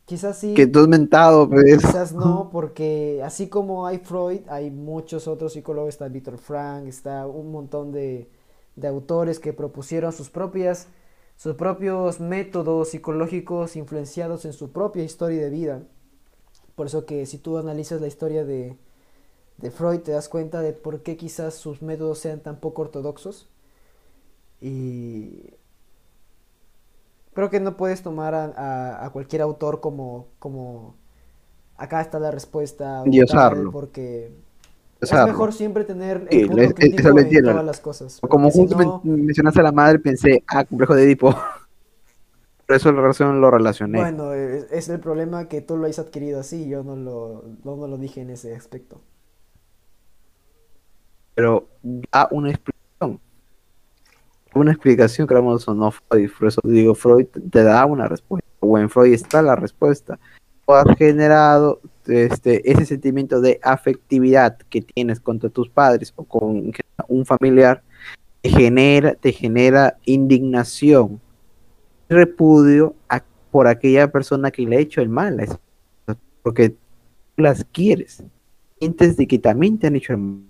Quizás sí, que tú has mentado, pues. quizás no, porque así como hay Freud, hay muchos otros psicólogos, está Víctor Frank, está un montón de, de autores que propusieron sus propias sus propios métodos psicológicos influenciados en su propia historia de vida. Por eso que si tú analizas la historia de, de Freud te das cuenta de por qué quizás sus métodos sean tan poco ortodoxos. Y creo que no puedes tomar a, a- a cualquier autor como, como acá está la respuesta o tal, Diosarlo. porque es Usarlo. mejor siempre tener Sí, el punto es- crítico en todas las cosas. Como si justo no- mencionaste a la madre, pensé, ah, complejo de Edipo. Por eso lo relacioné. Bueno, es, es el problema que tú lo hayas adquirido así, yo no lo, no, no lo dije en ese aspecto. pero da una explicación. Una explicación que no Freud, por eso digo, Freud te da una respuesta, o en Freud está la respuesta. O has generado este, ese sentimiento de afectividad que tienes contra tus padres o con un familiar, te genera, te genera indignación, repudio por aquella persona que le ha hecho el mal, porque las quieres, sientes de que también te han hecho el mal.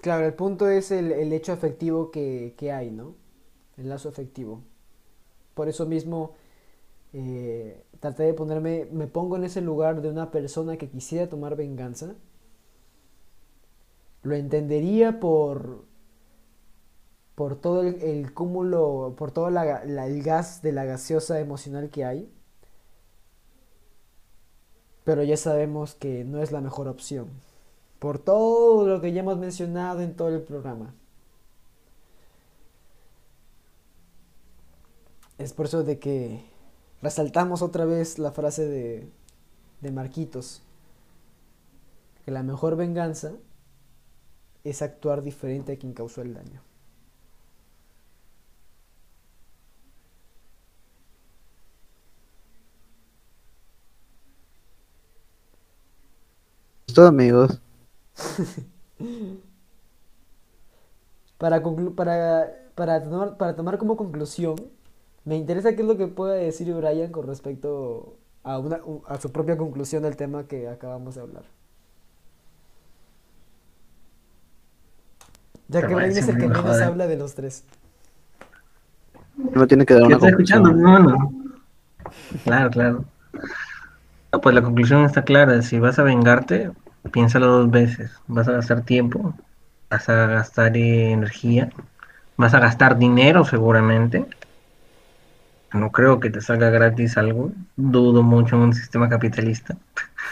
Claro, el punto es el, el hecho afectivo que, que hay, ¿no? El lazo afectivo. Por eso mismo eh, traté de ponerme, me pongo en ese lugar de una persona que quisiera tomar venganza. Lo entendería por, por todo el, el cúmulo, por todo la- el gas de la gaseosa emocional que hay. Pero ya sabemos que no es la mejor opción. Por todo lo que ya hemos mencionado en todo el programa. Es por eso de que resaltamos otra vez la frase de, de Marquitos. Que la mejor venganza es actuar diferente a quien causó el daño. Todo, amigos. Para, para, para, tomar, para tomar como conclusión, me interesa qué es lo que pueda decir Brian con respecto a, una, a su propia conclusión del tema que acabamos de hablar. Ya que Brian es el que menos joder. habla de los tres. No tiene que dar una conclusión. escuchando, no, no. Claro, claro. No, pues la conclusión está clara. Si vas a vengarte, piénsalo dos veces. Vas a gastar tiempo, vas a gastar energía, vas a gastar dinero seguramente. No creo que te salga gratis algo. Dudo mucho en un sistema capitalista.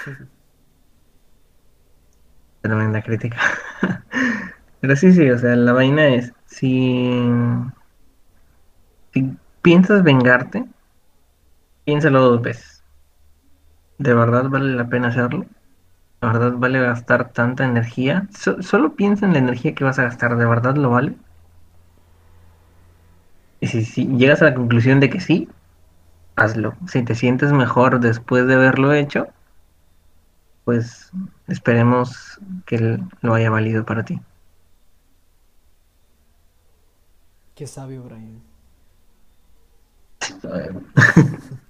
Tremenda crítica. Pero sí, sí, o sea, la vaina es, si, si piensas vengarte, piénsalo dos veces. ¿De verdad vale la pena hacerlo? ¿De verdad vale gastar tanta energía? So- solo piensa en la energía que vas a gastar, ¿de verdad lo vale? Y si, si llegas a la conclusión de que sí, hazlo. Si te sientes mejor después de haberlo hecho, pues esperemos que lo haya valido para ti. Qué sabio, Brian.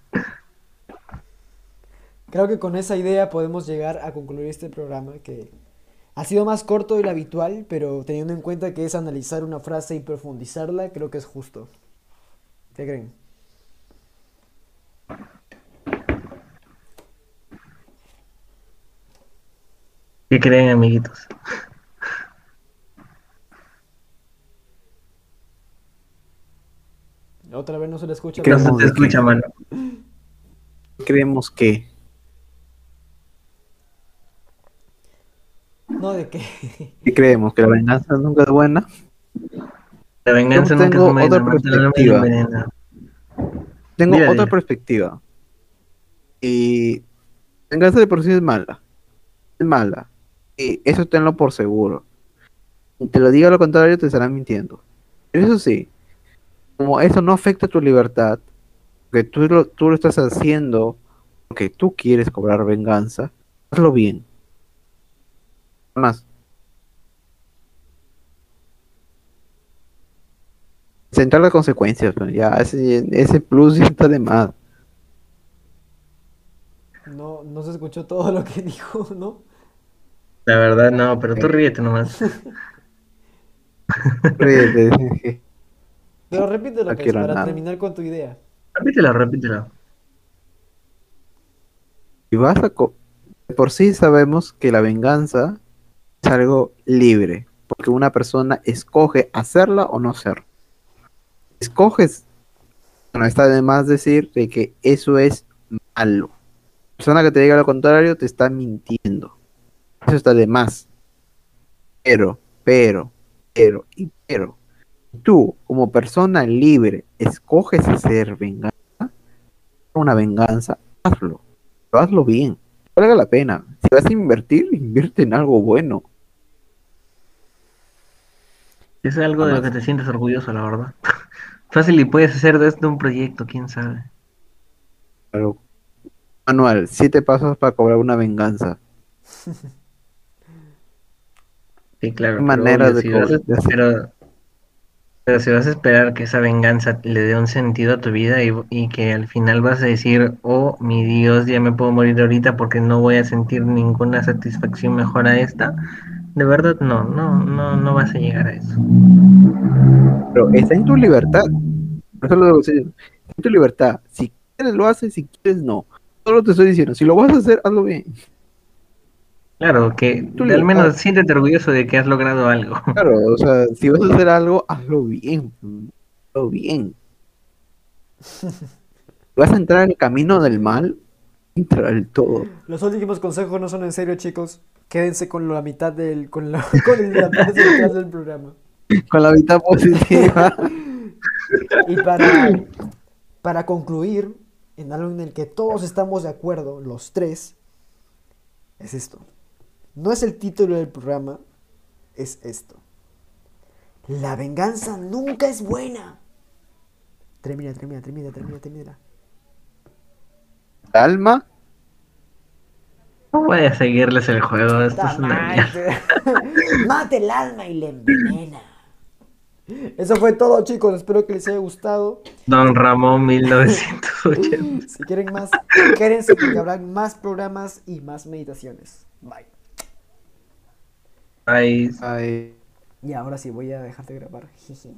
Creo que con esa idea podemos llegar a concluir este programa que ha sido más corto de lo habitual, pero teniendo en cuenta que es analizar una frase y profundizarla, creo que es justo. ¿Qué creen? ¿Qué creen, amiguitos? Otra vez no se le escucha. ¿Qué No pero- se Creemos te de escucha, que- mano. Creemos que No, de que... ¿qué creemos que la venganza nunca es buena. La venganza Yo nunca tengo es buena, otra perspectiva. Tengo otra perspectiva. Y venganza de por sí es mala. Es mala. Y eso tenlo por seguro. Y te lo diga lo contrario, te estarán mintiendo. Pero eso sí, como eso no afecta tu libertad, que tú lo, tú lo estás haciendo porque tú quieres cobrar venganza, hazlo bien. Más. Centrar las consecuencias, ya, ese, ese plus está de más. No, no se escuchó todo lo que dijo, ¿no? La verdad, no, pero tú ríete nomás. Ríete. Pero repítelo, No quiero para nada. terminar con tu idea. Repítelo, repítelo. Y vas a co- de por sí sabemos que la venganza es algo libre, porque una persona escoge hacerla o no hacerla. Escoges, bueno, está de más decir de que eso es malo. Persona que te diga lo contrario te está mintiendo. Eso está de más. Pero, pero, pero y pero. Tú, como persona libre, escoges hacer venganza, una venganza, hazlo. Hazlo bien. Valga la pena. Si vas a invertir, invierte en algo bueno. Es algo de lo que te sientes orgulloso, la verdad. Fácil y puedes hacer de esto un proyecto, quién sabe. Pero, Manual, siete pasos para cobrar una venganza. Sí, claro. Maneras de si vas a- co- de hacer- pero, pero si vas a esperar que esa venganza le dé un sentido a tu vida y, y que al final vas a decir, oh, mi Dios, ya me puedo morir ahorita porque no voy a sentir ninguna satisfacción mejor a esta, de verdad no, no, no, no vas a llegar a eso. Pero está en tu libertad. Por eso lo digo, sí, está en tu libertad. Si quieres lo haces, si quieres no. Solo te estoy diciendo, si lo vas a hacer, hazlo bien. Claro, que Tu al menos libertad. siéntete orgulloso de que has logrado algo. Claro, o sea, si vas a hacer algo, hazlo bien. Hazlo bien. Si vas a entrar en el camino del mal, entra del todo. Los últimos consejos no son en serio, chicos. Quédense con la mitad del, con la, con la parte central del programa. Con la mitad positiva. Y para, para concluir, en algo en el que todos estamos de acuerdo, los tres, es esto. No es el título del programa, es esto. La venganza nunca es buena. Termina, termina, termina, termina, termina. Alma, No voy a seguirles el juego, esto es una mierda. Mate el alma y le envenena. Eso fue todo, chicos. Espero que les haya gustado. Don Ramón 1980. Si quieren más, quédense porque habrá más programas y más meditaciones. Bye. Ay, ay, Y ahora sí voy a dejar de grabar. Jiji.